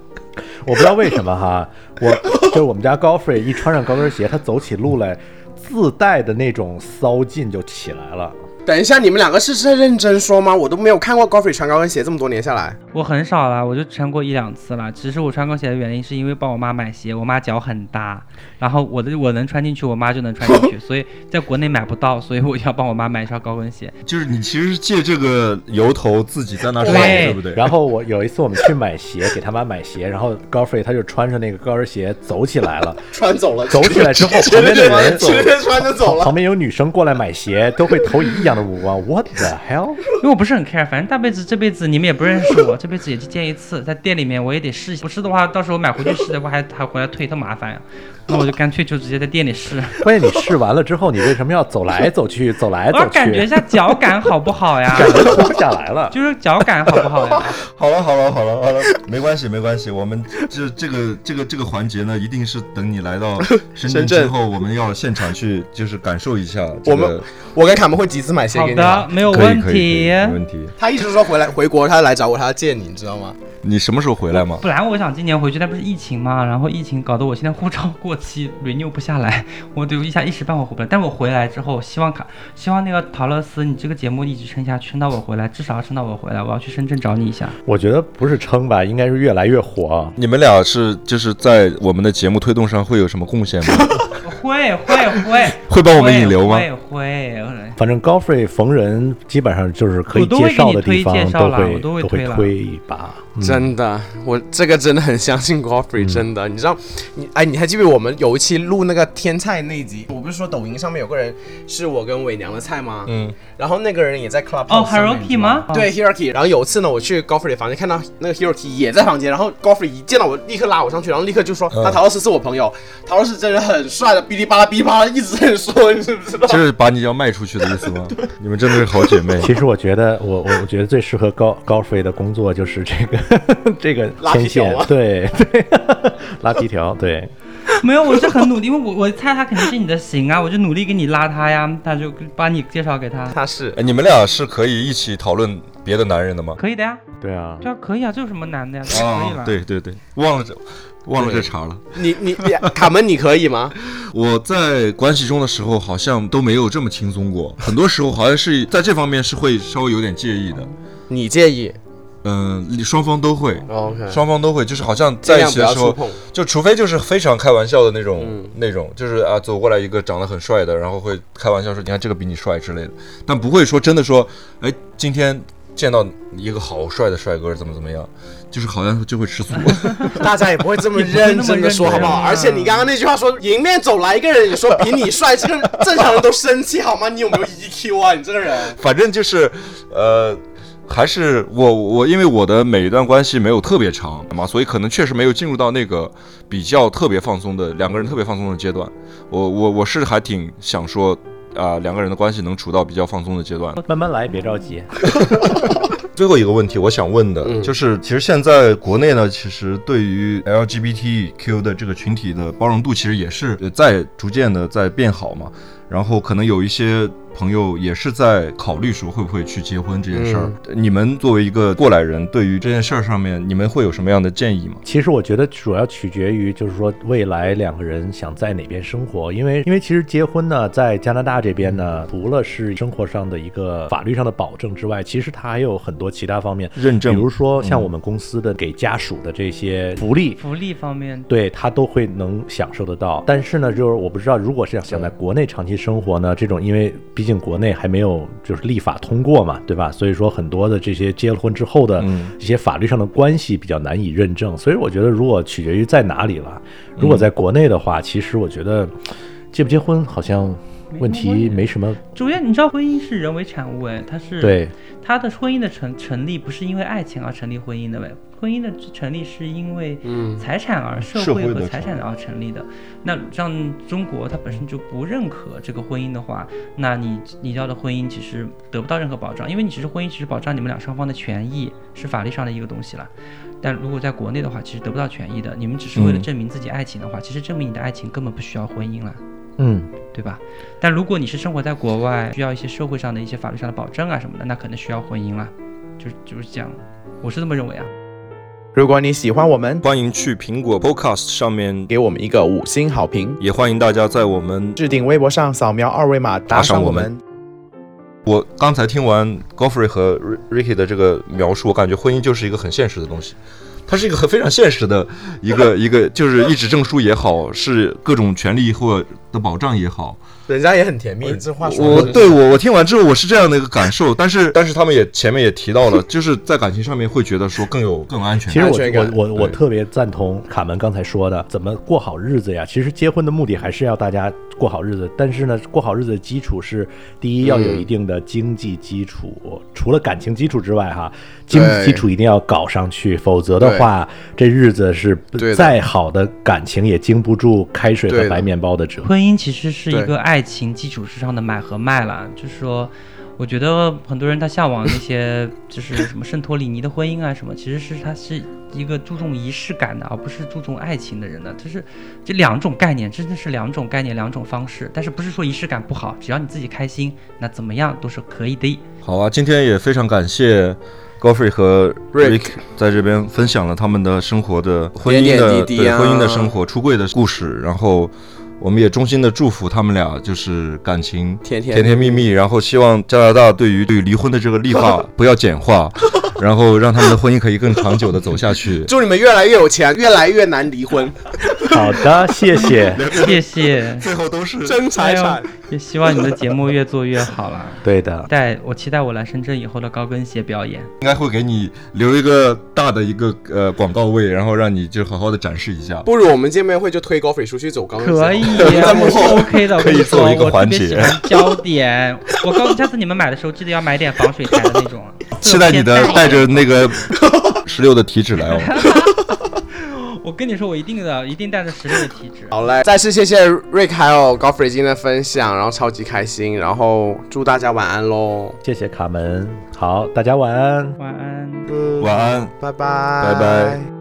我不知道为什么哈，我就是我们家高 free 一穿上高跟鞋，他走起路来自带的那种骚劲就起来了。等一下，你们两个是在认真说吗？我都没有看过 Goffrey 穿高跟鞋，这么多年下来，我很少啦，我就穿过一两次啦。其实我穿高跟鞋的原因是因为帮我妈买鞋，我妈脚很大，然后我的我能穿进去，我妈就能穿进去，所以在国内买不到，所以我要帮我妈买一双高跟鞋。就是你其实是借这个由头自己在那对耍，对不对？然后我有一次我们去买鞋，给他妈买鞋，然后高 free 他就穿着那个高跟鞋走起来了。穿走了，走起来之后，旁边的人直接穿着走了旁。边有女生过来买鞋，都会投以异样的目光。What the hell？因为我不是很 care，反正大辈子这辈子你们也不认识我，这辈子也就见一次，在店里面我也得试一下，不是的话，到时候买回去试的话还还回来退，特麻烦呀。那我就干脆就直接在店里试，关键你试完了之后，你为什么要走来走去，走来走去？我感觉一下脚感好不好呀？感觉脱不下来了。就是脚感好不好呀？好了好了好了好了，没关系没关系，我们这这个这个这个环节呢，一定是等你来到深圳之后，我们要现场去就是感受一下这个我们。我跟卡门会集资买鞋好给你啊。的，没有问题。没问题。他一直说回来回国，他来找我，他要见你，你知道吗？你什么时候回来吗？本来我想今年回去，但不是疫情嘛，然后疫情搞得我现在护照过期，renew 不下来，我就一下一时半会回不来。但我回来之后，希望卡，希望那个陶乐斯，你这个节目一直撑下去，撑到我回来，至少要撑到我回来，我要去深圳找你一下。我觉得不是撑吧，应该是越来越火。你们俩是就是在我们的节目推动上会有什么贡献吗？会会会 会帮我们引流吗？会会。反正高 free 逢人基本上就是可以介绍的地方都会都会推啦推一把。嗯真的，我这个真的很相信 Goffrey，、真的，你知道，你哎，你还记不记得我们有一期录那个天菜那一集？我不是说抖音上面有个人是我跟伪娘的菜吗？嗯，然后那个人也在 Club 哦，Hiroki 吗？对 Hiroki，然后有一次呢，我去 Goffrey 的房间看到那个 Hiroki 也在房间，然后 Goffrey 一见到我，立刻拉我上去，然后立刻就说、嗯他陶老师是我朋友，陶老师真人很帅的，哔哩吧啦哔哩吧啦一直在说，你知不知道？就是把你要卖出去的意思吗？你们真的是好姐妹。其实我觉得，我我我觉得最适合高高 free 的工作就是这个 这个拉皮牵线对对，拉皮条，对。没有，我是很努力，因为我我猜他肯定是你的型啊，我就努力给你拉他呀，他就把你介绍给他，他是哎你们俩是可以一起讨论别的男人的吗？可以的呀，对啊，对啊，可以啊，这有什么难的呀？可以啊了，，对对对，忘了这忘了这茬了。你你你卡门你可以吗？我在关系中的时候好像都没有这么轻松过，很多时候好像是在这方面是会稍微有点介意的。你介意嗯，双方都会，？OK，双方都会，就是好像在一起的时候。就除非就是非常开玩笑的那种、嗯那种，就是啊走过来一个长得很帅的，然后会开玩笑说你看这个比你帅之类的，但不会说真的说，哎，今天见到一个好帅的帅哥怎么怎么样，就是好像就会吃醋。大家也不会这么认真的说，好不好？而且你刚刚那句话说，迎面走来一个人，你说比你帅，这个正常人都生气好吗？你有没有 EQ 啊？你这个人，反正就是，呃，还是我我因为我的每一段关系没有特别长嘛，所以可能确实没有进入到那个比较特别放松的两个人特别放松的阶段。我我我是还挺想说。啊、两个人的关系能处到比较放松的阶段。慢慢来，别着急。最后一个问题，我想问的、嗯就是，其实现在国内呢，其实对于 LGBTQ 的这个群体的包容度，其实也是呃在逐渐的在变好嘛。然后可能有一些朋友也是在考虑说会不会去结婚这件事儿。嗯你们作为一个过来人，对于这件事儿上面，你们会有什么样的建议吗？其实我觉得主要取决于，就是说未来两个人想在哪边生活，因为因为其实结婚呢，在加拿大这边呢，除了是生活上的一个法律上的保证之外，其实它还有很多其他方面，认证比如说像我们公司的给家属的这些福利。福利方面，对他都会能享受得到，但是呢，就是我不知道，如果是想在国内长期生活呢，这种因为毕竟国内还没有就是立法通过嘛，对吧？所以说很多的这些结了婚之后的嗯。一些法律上的关系比较难以认证，所以我觉得如果取决于在哪里了，如果在国内的话，其实我觉得结不结婚好像问题没什么，主要你知道婚姻是人为产物，哎，它是对，它的婚姻的成成立不是因为爱情而成立婚姻的呗，婚姻的成立是因为嗯财产而社会和财产而成立的。那像中国它本身就不认可这个婚姻的话，那你你要的婚姻其实得不到任何保障，因为你只是婚姻只是保障你们俩双方的权益，是法律上的一个东西了。但如果在国内的话，其实得不到权益的。你们只是为了嗯证明自己爱情的话，其实证明你的爱情根本不需要婚姻了。嗯，对吧？但如果你是生活在国外，需要一些社会上的一些法律上的保证啊什么的，那可能需要婚姻了，就是就是这样，我是这么认为啊。如果你喜欢我们，欢迎去苹果 Podcast 上面，给我们一个五星好评，也欢迎大家在我们置顶微博上扫描二维码打赏我们。我刚才听完 Goffrey 和 Ricky 的这个描述，我感觉婚姻就是一个很现实的东西，它是一个很非常现实的一个 一个，就是一纸证书也好，是各种权利或的保障也好。人家也很甜蜜，这话说的我对我我听完之后我是这样的一个感受，但是但是他们也前面也提到了，就是在感情上面会觉得说更有更有安全感。其实我安全感我我我对特别赞同卡门刚才说的，怎么过好日子呀？其实结婚的目的还是要大家过好日子，但是呢，过好日子的基础是第一要有一定的经济基础，除了感情基础之外，哈，经济基础一定要搞上去，否则的话，这日子是对再好的感情也经不住开水和白面包的折磨。婚姻其实是一个爱情基础之上的买和卖了，就是说。我觉得很多人他向往那些 就是什么圣托里尼的婚姻啊什么，其实是他是一个注重仪式感的，而不是注重爱情的人的。就是这两种概念，真的是两种概念，两种方式。但是不是说仪式感不好，只要你自己开心，那怎么样都是可以的。好啊，今天也非常感谢 Goffrey 和 Rick 在这边分享了他们的生活的婚姻的点点滴滴啊对婚姻的生活、出柜的故事，然后我们也衷心的祝福他们俩就是感情甜甜甜甜蜜蜜，然后希望加拿大对于对于离婚的这个立法 不要简化，然后让他们的婚姻可以更长久的走下去。祝你们越来越有钱，越来越难离婚，好的，谢谢。谢谢，最后都是真财产。也希望你的节目越做越好啦。对的，待我期待我来深圳以后的高跟鞋表演。应该会给你留一个大的一个呃广告位，然后让你就好好的展示一下。不如我们见面会就推 Goffrey 出去走高跟鞋可以在呀，幕我是后 OK 的。可以作说，为一个环节焦点。我告诉，下次你们买的时候记得要买点防水台的那种。期待你的带着那个 十六的体脂来哦。我跟你说，我一定的，一定带着实力的体质。好嘞，再次谢谢 Rick 还有 Goffrey 今天的分享，然后超级开心，然后祝大家晚安喽，谢谢卡门。好，大家晚安。晚安。晚安。拜拜，拜拜。